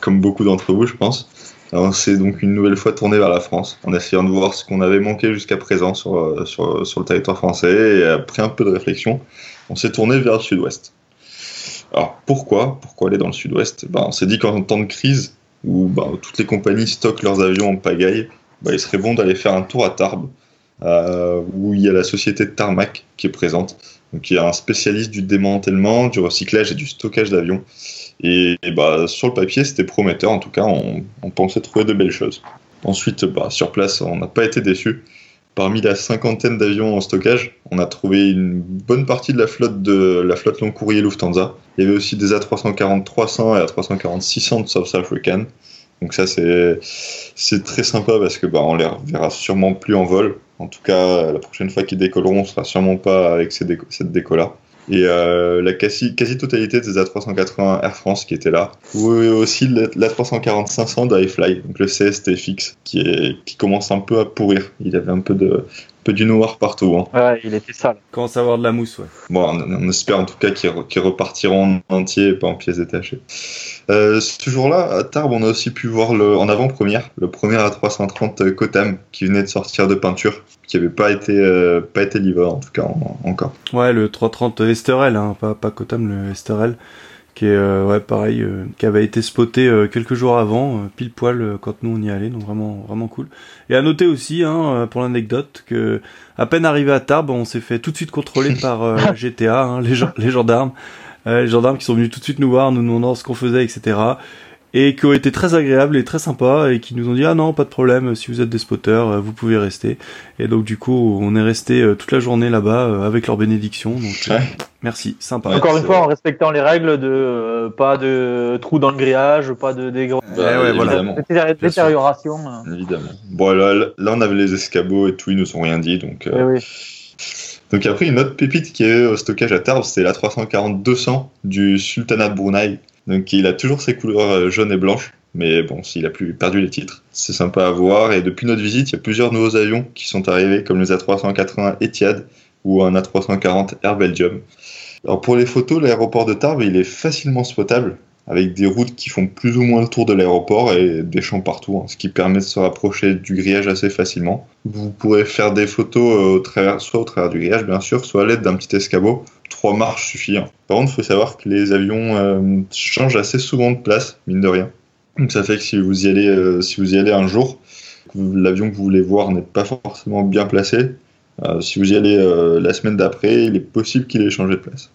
comme beaucoup d'entre vous, je pense. On s'est donc une nouvelle fois tourné vers la France, en essayant de voir ce qu'on avait manqué jusqu'à présent sur, euh, sur, le territoire français. Et après un peu de réflexion, on s'est tourné vers le sud-ouest. Alors pourquoi? Pourquoi aller dans le sud-ouest? Ben, On s'est dit qu'en temps de crise, où ben, toutes les compagnies stockent leurs avions en pagaille, ben, il serait bon d'aller faire un tour à Tarbes, euh, où il y a la société Tarmac qui est présente. Donc il y a un spécialiste du démantèlement, du recyclage et du stockage d'avions. Et, bah, sur le papier, c'était prometteur. En tout cas, on, pensait trouver de belles choses. Ensuite, bah, sur place, on n'a pas été déçus. Parmi la cinquantaine d'avions en stockage, on a trouvé une bonne partie de la flotte de la flotte long courrier Lufthansa. Il y avait aussi des A340-300 et A340-600 de South African. Donc ça c'est très sympa parce que bah on les verra sûrement plus en vol. En tout cas, la prochaine fois qu'ils décolleront, on sera sûrement pas avec cette déco là. Et euh, la quasi, quasi totalité des A380 Air France qui étaient là. Ou aussi l'A340-500 d'iFly, donc le CST qui, qui commence un peu à pourrir. Il avait un peu de, peu du noir partout. Hein. Ouais, il était sale. Commence à avoir de la mousse, ouais. Bon, on, espère en tout cas qu'ils repartiront en entier et pas en pièces détachées. Euh, ce jour-là, à Tarbes, on a aussi pu voir le, en avant-première le premier A330 Kotam qui venait de sortir de peinture, qui n'avait pas été euh, pas été livré en tout cas encore. Ouais, le 330 Esterel, hein, pas, pas Kotam, le Esterel qui est euh, ouais pareil euh, qui avait été spoté euh, quelques jours avant pile poil quand nous on y allait. Donc vraiment vraiment cool. Et à noter aussi hein, pour l'anecdote que à peine arrivé à Tarbes on s'est fait tout de suite contrôler <laughs> par GTA hein, les, les gendarmes. Les gendarmes qui sont venus tout de suite nous voir nous demandant ce qu'on faisait etc et qui ont été très agréables et très sympas et qui nous ont dit ah non pas de problème si vous êtes des spotters euh, vous pouvez rester. Et donc du coup on est resté euh, toute la journée là-bas euh, avec leur bénédiction. Donc merci sympa. Encore une fois en respectant les règles de pas de trous dans le grillage pas de détérioration évidemment. Bon là, on avait les escabeaux et tout ils nous ont rien dit donc Donc après, une autre pépite qui est au stockage à Tarbes, c'est la 340-200 du Sultanat de Brunei. Donc il a toujours ses couleurs euh, jaunes et blanches, mais bon, s'il a plus perdu les titres, c'est sympa à voir. Et depuis notre visite, il y a plusieurs nouveaux avions qui sont arrivés, comme les A380 Etihad ou un A340 Air Belgium. Alors pour les photos, l'aéroport de Tarbes, il est facilement spotable, avec des routes qui font plus ou moins le tour de l'aéroport et des champs partout, hein, ce qui permet de se rapprocher du grillage assez facilement. Vous pourrez faire des photos euh, au travers, soit au travers du grillage, bien sûr, soit à l'aide d'un petit escabeau, trois marches suffisent. Hein. Par contre, il faut savoir que les avions euh, changent assez souvent de place, mine de rien. Donc ça fait que si vous y allez, euh, si vous y allez un jour, l'avion que vous voulez voir n'est pas forcément bien placé. Si vous y allez la semaine d'après, il est possible qu'il ait changé de place.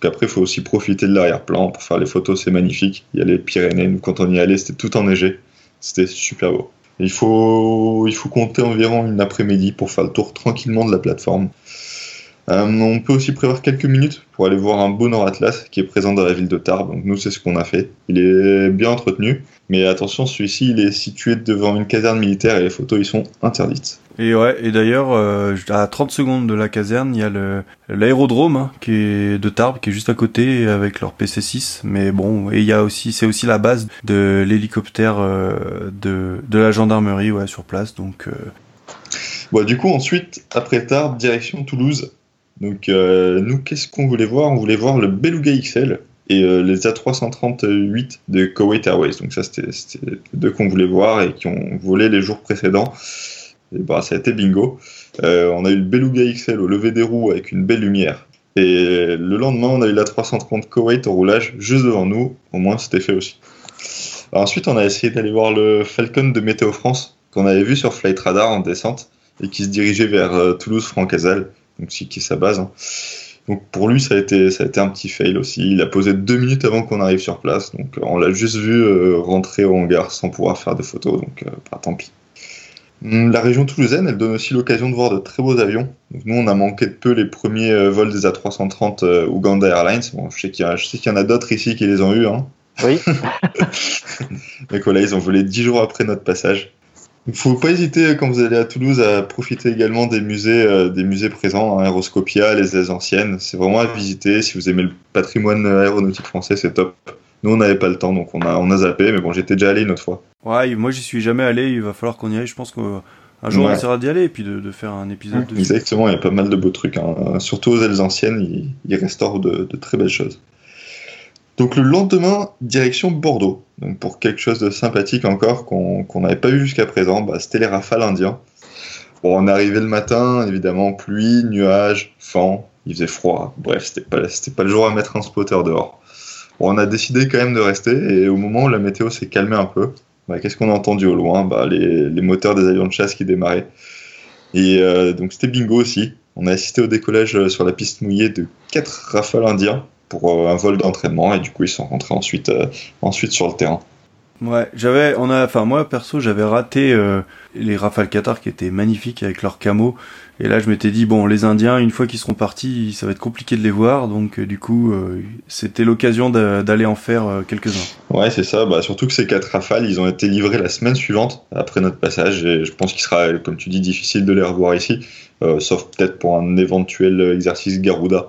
Donc après, il faut aussi profiter de l'arrière-plan pour faire les photos, c'est magnifique. Il y a les Pyrénées, nous quand on y allait, c'était tout enneigé. C'était super beau. Il faut, il faut compter environ une après-midi pour faire le tour tranquillement de la plateforme. Euh, on peut aussi prévoir quelques minutes pour aller voir un beau Nord Atlas qui est présent dans la ville de Tarbes. Donc nous, c'est ce qu'on a fait. Il est bien entretenu, mais attention, celui-ci, il est situé devant une caserne militaire et les photos, ils sont interdites. Et ouais, et d'ailleurs, euh, à 30 secondes de la caserne, il y a l'aérodrome hein, qui est de Tarbes, qui est juste à côté avec leur PC6. Mais bon, et il y a aussi, c'est aussi la base de l'hélicoptère euh, de de la gendarmerie, ouais, sur place. Donc Bon, du coup, ensuite, après Tarbes, direction Toulouse, donc euh, nous, qu'est-ce qu'on voulait voir? On voulait voir le Beluga XL et euh, les A338 de Kuwait Airways. Donc ça, c'était deux qu'on voulait voir et qui ont volé les jours précédents. Et bah, ça a été bingo. Euh, on a eu le Beluga XL au lever des roues avec une belle lumière. Et le lendemain, on a eu la 330 Kuwait au roulage juste devant nous. Au moins, c'était fait aussi. ensuite, on a essayé d'aller voir le Falcon de Météo France qu'on avait vu sur Flight Radar en descente et qui se dirigeait vers Toulouse-Francazal donc qui sa base. Hein. Donc pour lui, ça a, été, ça a été un petit fail aussi. Il a posé deux minutes avant qu'on arrive sur place. Donc euh, on l'a juste vu euh, rentrer au hangar sans pouvoir faire de photos. Donc euh, bah, tant pis. Hum, la région toulousaine, elle donne aussi l'occasion de voir de très beaux avions. Donc nous, on a manqué de peu les premiers vols des A330 Uganda Airlines. Bon, je sais qu'il y, en a d'autres ici qui les ont eus. Hein. Oui. <laughs> Mais voilà, ils ont volé dix jours après notre passage. Il ne faut pas hésiter quand vous allez à Toulouse à profiter également des musées, euh, des musées présents, hein, Aeroscopia, les ailes anciennes. C'est vraiment à visiter. Si vous aimez le patrimoine aéronautique français, c'est top. Nous, on n'avait pas le temps, donc on a, on a zappé, mais bon, j'étais déjà allé une autre fois. Ouais, moi, j'y suis jamais allé. Il va falloir qu'on y aille. Je pense qu'un jour, on essaiera d'y aller et puis de, faire un épisode dessus. Exactement, il y a pas mal de beaux trucs. Hein. Surtout aux ailes anciennes, ils, ils restaurent de, de très belles choses. Donc le lendemain, direction Bordeaux. Donc pour quelque chose de sympathique encore qu'on n'avait pas vu jusqu'à présent, bah, c'était les rafales indiens. Bon, on arrivé le matin, évidemment, pluie, nuages, vent, il faisait froid. Bref, c'était pas, pas le jour à mettre un spotter dehors. On a décidé quand même de rester et au moment où la météo s'est calmée un peu, bah, qu'est-ce qu'on a entendu au loin? Bah, les, moteurs des avions de chasse qui démarraient. Et euh, donc c'était bingo aussi. On a assisté au décollage sur la piste mouillée de quatre rafales indiens pour euh, un vol d'entraînement et du coup ils sont rentrés ensuite, euh, ensuite sur le terrain. Ouais, j'avais, on a, enfin moi perso, j'avais raté euh, les Rafale Qatar qui étaient magnifiques avec leurs camo. Et là, je m'étais dit bon, les Indiens, une fois qu'ils seront partis, ça va être compliqué de les voir. Donc, euh, du coup, euh, c'était l'occasion d'aller en faire quelques-uns. Ouais, c'est ça. Bah, surtout que ces quatre Rafales, ils ont été livrés la semaine suivante après notre passage. Et je pense qu'il sera, comme tu dis, difficile de les revoir ici, sauf peut-être pour un éventuel exercice Garuda.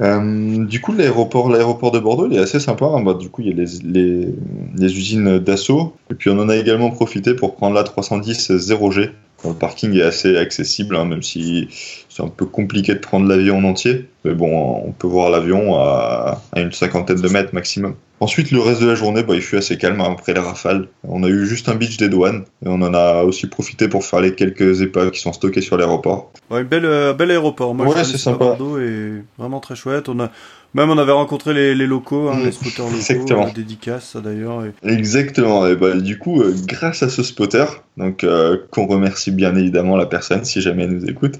Euh, du coup, l'aéroport, l'aéroport de Bordeaux, est assez sympa. Hein. Bah, du coup, il y a les, usines d'assaut. Et puis, on en a également profité pour prendre la 310 0G. Le parking est assez accessible, hein, même si c'est un peu compliqué de prendre l'avion en entier. Mais bon, on peut voir l'avion à, une cinquantaine de mètres maximum. Ensuite, le reste de la journée, bah, il fut assez calme après les rafales. On a eu juste un beach des douanes et on en a aussi profité pour faire les quelques épaves qui sont stockées sur l'aéroport. Ouais, bel, euh, bel aéroport. Moi, ouais, c'est sympa. Bordeaux est vraiment très chouette. On a, même on avait rencontré les, les locaux, hein, les spotters locaux, Exactement. Euh, dédicace d'ailleurs. Et... Exactement. Et bah, du coup, euh, grâce à ce spotter, donc euh, qu'on remercie bien évidemment la personne si jamais elle nous écoute,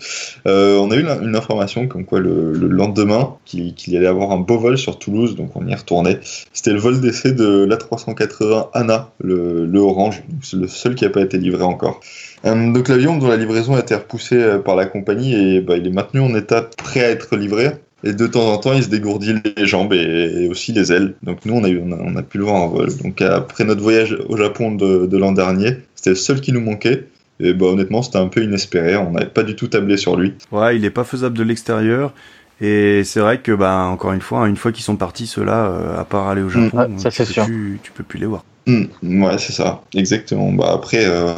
euh, on a eu une, information comme quoi le, le lendemain qu'il y allait avoir un beau vol sur Toulouse, donc on y retourné. C'était le vol d'essai de l'A380 Anna, le, le orange, c'est le seul qui n'a pas été livré encore. donc l'avion dont la livraison a été repoussée par la compagnie et bah, il est maintenu en état prêt à être livré. Et de temps en temps, il se dégourdit les jambes et, aussi les ailes. Donc nous, on a, eu, on a, pu le voir en vol. Donc après notre voyage au Japon de, de l'an dernier, c'était le seul qui nous manquait. Et bah honnêtement, c'était un peu inespéré. On n'avait pas du tout tablé sur lui. Ouais, il est pas faisable de l'extérieur. Et c'est vrai que, bah, encore une fois, une fois qu'ils sont partis, ceux-là, euh, à part aller au Japon, mmh, ça, tu, peux plus, tu peux plus les voir. Mmh, ouais, c'est ça, exactement. Bah après, euh...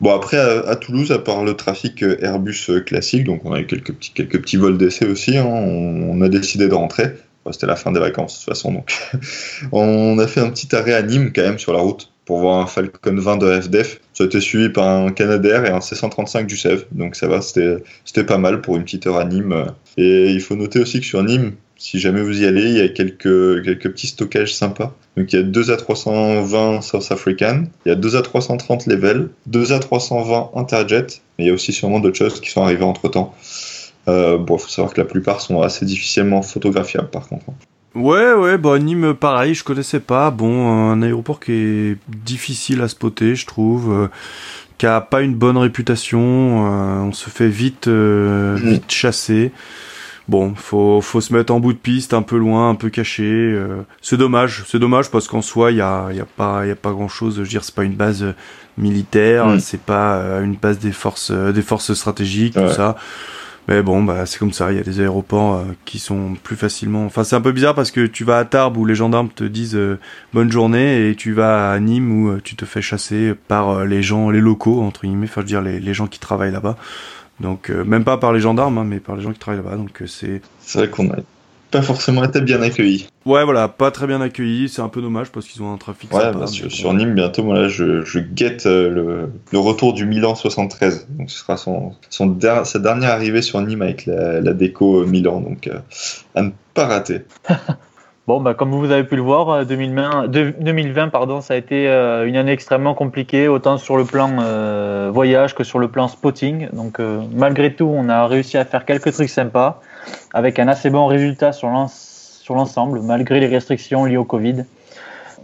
bon après à, Toulouse, à part le trafic euh, Airbus euh, classique, donc on a eu quelques petits quelques petits vols d'essai aussi. Hein, on, a décidé de rentrer. C'était la fin des vacances de toute façon, donc <laughs> on a fait un petit arrêt à Nîmes quand même sur la route pour voir un Falcon 20 de FDF. Ça a été suivi par un Canadair et un C135 du CEV, donc ça va, c'était pas mal pour une petite heure à Nîmes. Et il faut noter aussi que sur Nîmes, si jamais vous y allez, il y a quelques, quelques petits stockages sympas. Donc il y a 2 A320 South African, il y a 2 A330 Level, 2 A320 Interjet, mais il y a aussi sûrement d'autres choses qui sont arrivées entre temps. Euh, bon, il faut savoir que la plupart sont assez difficilement photographiables par contre. Ouais, ouais, bah Nîmes, pareil, je connaissais pas. Bon, un aéroport qui est difficile à spotter, je trouve, euh, qui a pas une bonne réputation. Euh, on se fait vite, euh, mm. vite chasser. Bon, faut, faut se mettre en bout de piste, un peu loin, un peu caché. Euh. c'est dommage, c'est dommage parce qu'en soi, il y a, y a pas, y a pas grand chose. Je veux dire, c'est pas une base militaire, mm. c'est pas une base des forces, des forces stratégiques, tout ça. Mais bon, bah, c'est comme ça. Il y a des aéroports euh, qui sont plus facilement. Enfin, c'est un peu bizarre parce que tu vas à Tarbes où les gendarmes te disent euh, bonne journée et tu vas à Nîmes où euh, tu te fais chasser par les gens, les locaux entre guillemets. Enfin, je veux dire les, les gens qui travaillent là-bas. Donc, même pas par les gendarmes, hein, mais par les gens qui travaillent là-bas. Donc, c'est. C'est vrai qu'on a pas forcément été bien accueillis. Ouais, voilà, pas très bien accueillis. C'est un peu dommage parce qu'ils ont un trafic. Ouais, bah, sur, Nîmes, bientôt, moi, là, je, je guette euh, le, le, retour du Milan 73. Donc, ce sera son, son sa dernière arrivée sur Nîmes avec la, la déco euh, Milan. Donc, euh, à ne pas rater. <laughs> Bon, bah, comme vous avez pu le voir, 2020, 2020 pardon, ça a été une année extrêmement compliquée, autant sur le plan euh, voyage que sur le plan spotting. Donc, euh, malgré tout, on a réussi à faire quelques trucs sympas avec un assez bon résultat sur l'ensemble, malgré les restrictions liées au Covid.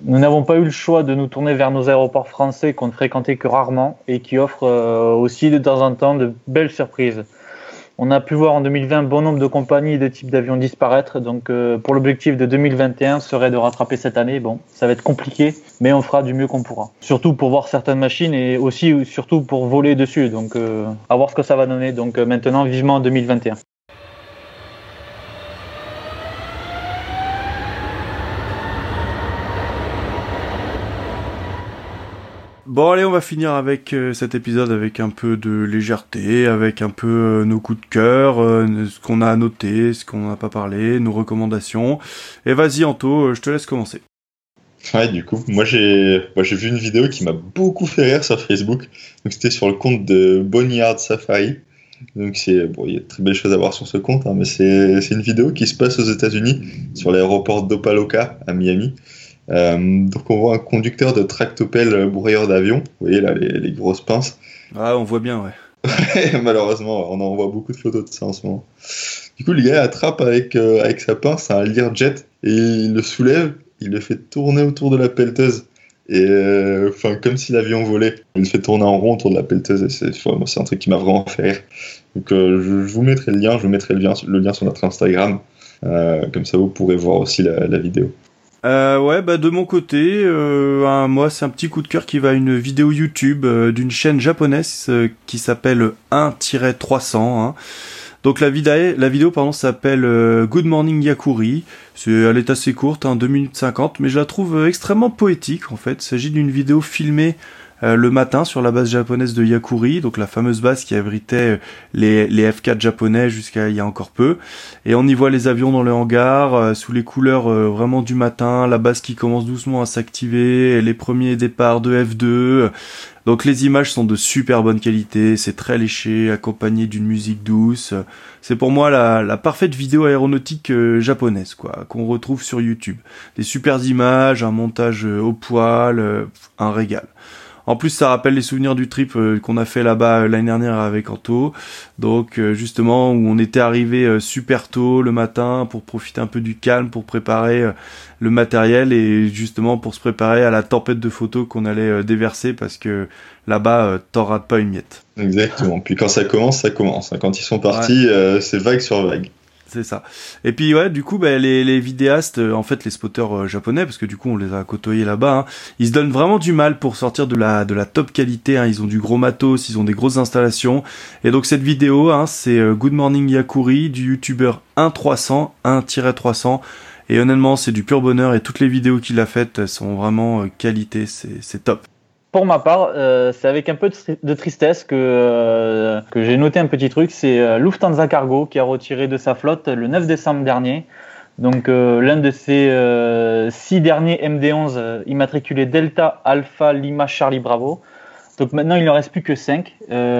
Nous n'avons pas eu le choix de nous tourner vers nos aéroports français qu'on ne fréquentait que rarement et qui offrent euh, aussi de temps en temps de belles surprises. On a pu voir en 2020 bon nombre de compagnies et de types d'avions disparaître. Donc, euh, pour l'objectif de 2021 serait de rattraper cette année. Bon, ça va être compliqué, mais on fera du mieux qu'on pourra. Surtout pour voir certaines machines et aussi surtout pour voler dessus. Donc, euh, à voir ce que ça va donner. Donc, maintenant, vivement en 2021. Bon allez, on va finir avec euh, cet épisode avec un peu de légèreté, avec un peu euh, nos coups de cœur, euh, ce qu'on a noté, ce qu'on n'a pas parlé, nos recommandations. Et vas-y Anto, je te laisse commencer. Ouais, du coup, moi j'ai j'ai vu une vidéo qui m'a beaucoup fait rire sur Facebook. Donc c'était sur le compte de Boneyard Safari. Donc c'est bon, il y a de très belles choses à voir sur ce compte, hein, mais c'est une vidéo qui se passe aux États-Unis sur l'aéroport d'Opaloka à Miami. Euh, donc on voit un conducteur de tractopelle broyeur d'avion. Vous voyez là les, les, grosses pinces. <laughs> Ah, on voit bien, ouais. Malheureusement, on en voit beaucoup de photos de ça en ce moment. Du coup, le gars attrape avec, euh, avec sa pince un Learjet et il le soulève, il le fait tourner autour de la pelleteuse Et euh, enfin, comme si l'avion volait. Il fait tourner en rond autour de la pelleteuse et c'est c'est un truc qui m'a vraiment fait rire. Donc euh, je, je vous mettrai le lien, je vous mettrai le lien, le lien sur notre Instagram. Euh, comme ça, vous pourrez voir aussi la, la vidéo. Euh, ouais, bah de mon côté, euh, moi c'est un petit coup de cœur qui va à une vidéo YouTube euh, d'une chaîne japonaise euh, qui s'appelle 1-300. hein. Donc la vidéo, pardon s'appelle euh, Good Morning Yakuri. Elle est assez courte, hein, 2 minutes 50, mais je la trouve extrêmement poétique en fait. Il s'agit d'une vidéo filmée euh, le matin sur la base japonaise de Yakuri, donc la fameuse base qui abritait les, les F4 japonais jusqu'à il y a encore peu. Et on y voit les avions dans le hangar, euh, sous les couleurs euh, vraiment du matin, la base qui commence doucement à s'activer, les premiers départs de F2. Donc les images sont de super bonne qualité, c'est très léché, accompagné d'une musique douce. C'est pour moi la, la parfaite vidéo aéronautique japonaise, quoi, qu'on retrouve sur YouTube. Des super images, un montage au poil, un régal. En plus, ça rappelle les souvenirs du trip euh, qu'on a fait là-bas euh, l'année dernière avec Anto. Donc, euh, justement, où on était arrivé super tôt le matin pour profiter un peu du calme, pour préparer le matériel et justement pour se préparer à la tempête de photos qu'on allait déverser parce que là-bas, t'en rates pas une miette. Exactement. Puis quand ça commence, ça commence. Quand ils sont partis, c'est vague sur vague. C'est ça. Et puis ouais, du coup, bah, les, vidéastes, euh, en fait, les spotters euh, japonais, parce que du coup, on les a côtoyés là-bas, hein, ils se donnent vraiment du mal pour sortir de la de la top qualité. Hein. Ils ont du gros matos, ils ont des grosses installations. Et donc cette vidéo, hein, c'est euh, Good Morning Yakuri du youtubeur 1300, 1-300. Et honnêtement, c'est du pur bonheur. Et toutes les vidéos qu'il a faites sont vraiment qualité. C'est top. Pour ma part, euh, c'est avec un peu de, tri- de tristesse que, euh, que j'ai noté un petit truc. C'est euh, Lufthansa Cargo qui a retiré de sa flotte le 9 décembre dernier. Donc l'un de ses six derniers MD-11 euh, immatriculés Delta Alpha Lima Charlie Bravo. Donc maintenant il n'en reste plus que 5.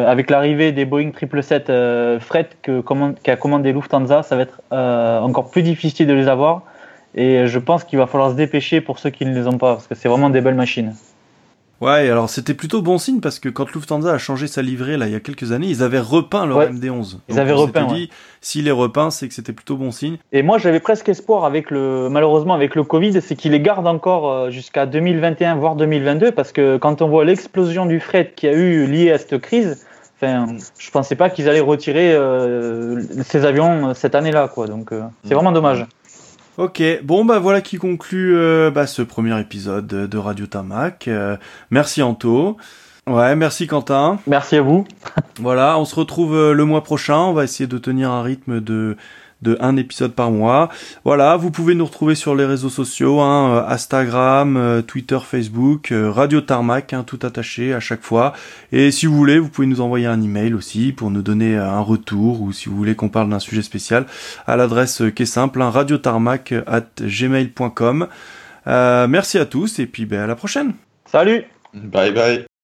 avec l'arrivée des Boeing 777 euh, fret que qu'a commandé Lufthansa, ça va être encore plus difficile de les avoir. Et je pense qu'il va falloir se dépêcher pour ceux qui ne les ont pas, parce que c'est vraiment des belles machines. Ouais, alors c'était plutôt bon signe parce que quand Lufthansa a changé sa livrée là il y a quelques années, ils avaient repeint leur Ouais. MD11. Ils Donc, avaient repeint, dit, s'il est repeint, c'est que c'était plutôt bon signe. Et moi, j'avais presque espoir avec le, malheureusement avec le Covid, c'est qu'ils les gardent encore euh, jusqu'à 2021, voire 2022, parce que quand on voit l'explosion du fret qu'il y a eu liée à cette crise, enfin, je pensais pas qu'ils allaient retirer euh, ces avions euh, cette année-là, quoi. Donc, euh, c'est vraiment dommage. Ok, bon bah voilà qui conclut euh, bah, ce premier épisode de Radio Tamac. Euh, merci Anto. Ouais, merci Quentin. Merci à vous. <laughs> Voilà, on se retrouve euh, le mois prochain. On va essayer de tenir un rythme de de un épisode par mois. Voilà, vous pouvez nous retrouver sur les réseaux sociaux, hein, euh, Instagram, euh, Twitter, Facebook, euh, Radio Tarmac, hein, tout attaché à chaque fois. Et si vous voulez, vous pouvez nous envoyer un email aussi pour nous donner un retour ou si vous voulez qu'on parle d'un sujet spécial à l'adresse qui est simple, hein, radiotarmac at gmail.com. Euh, merci à tous et puis ben, à la prochaine. Salut! Bye bye.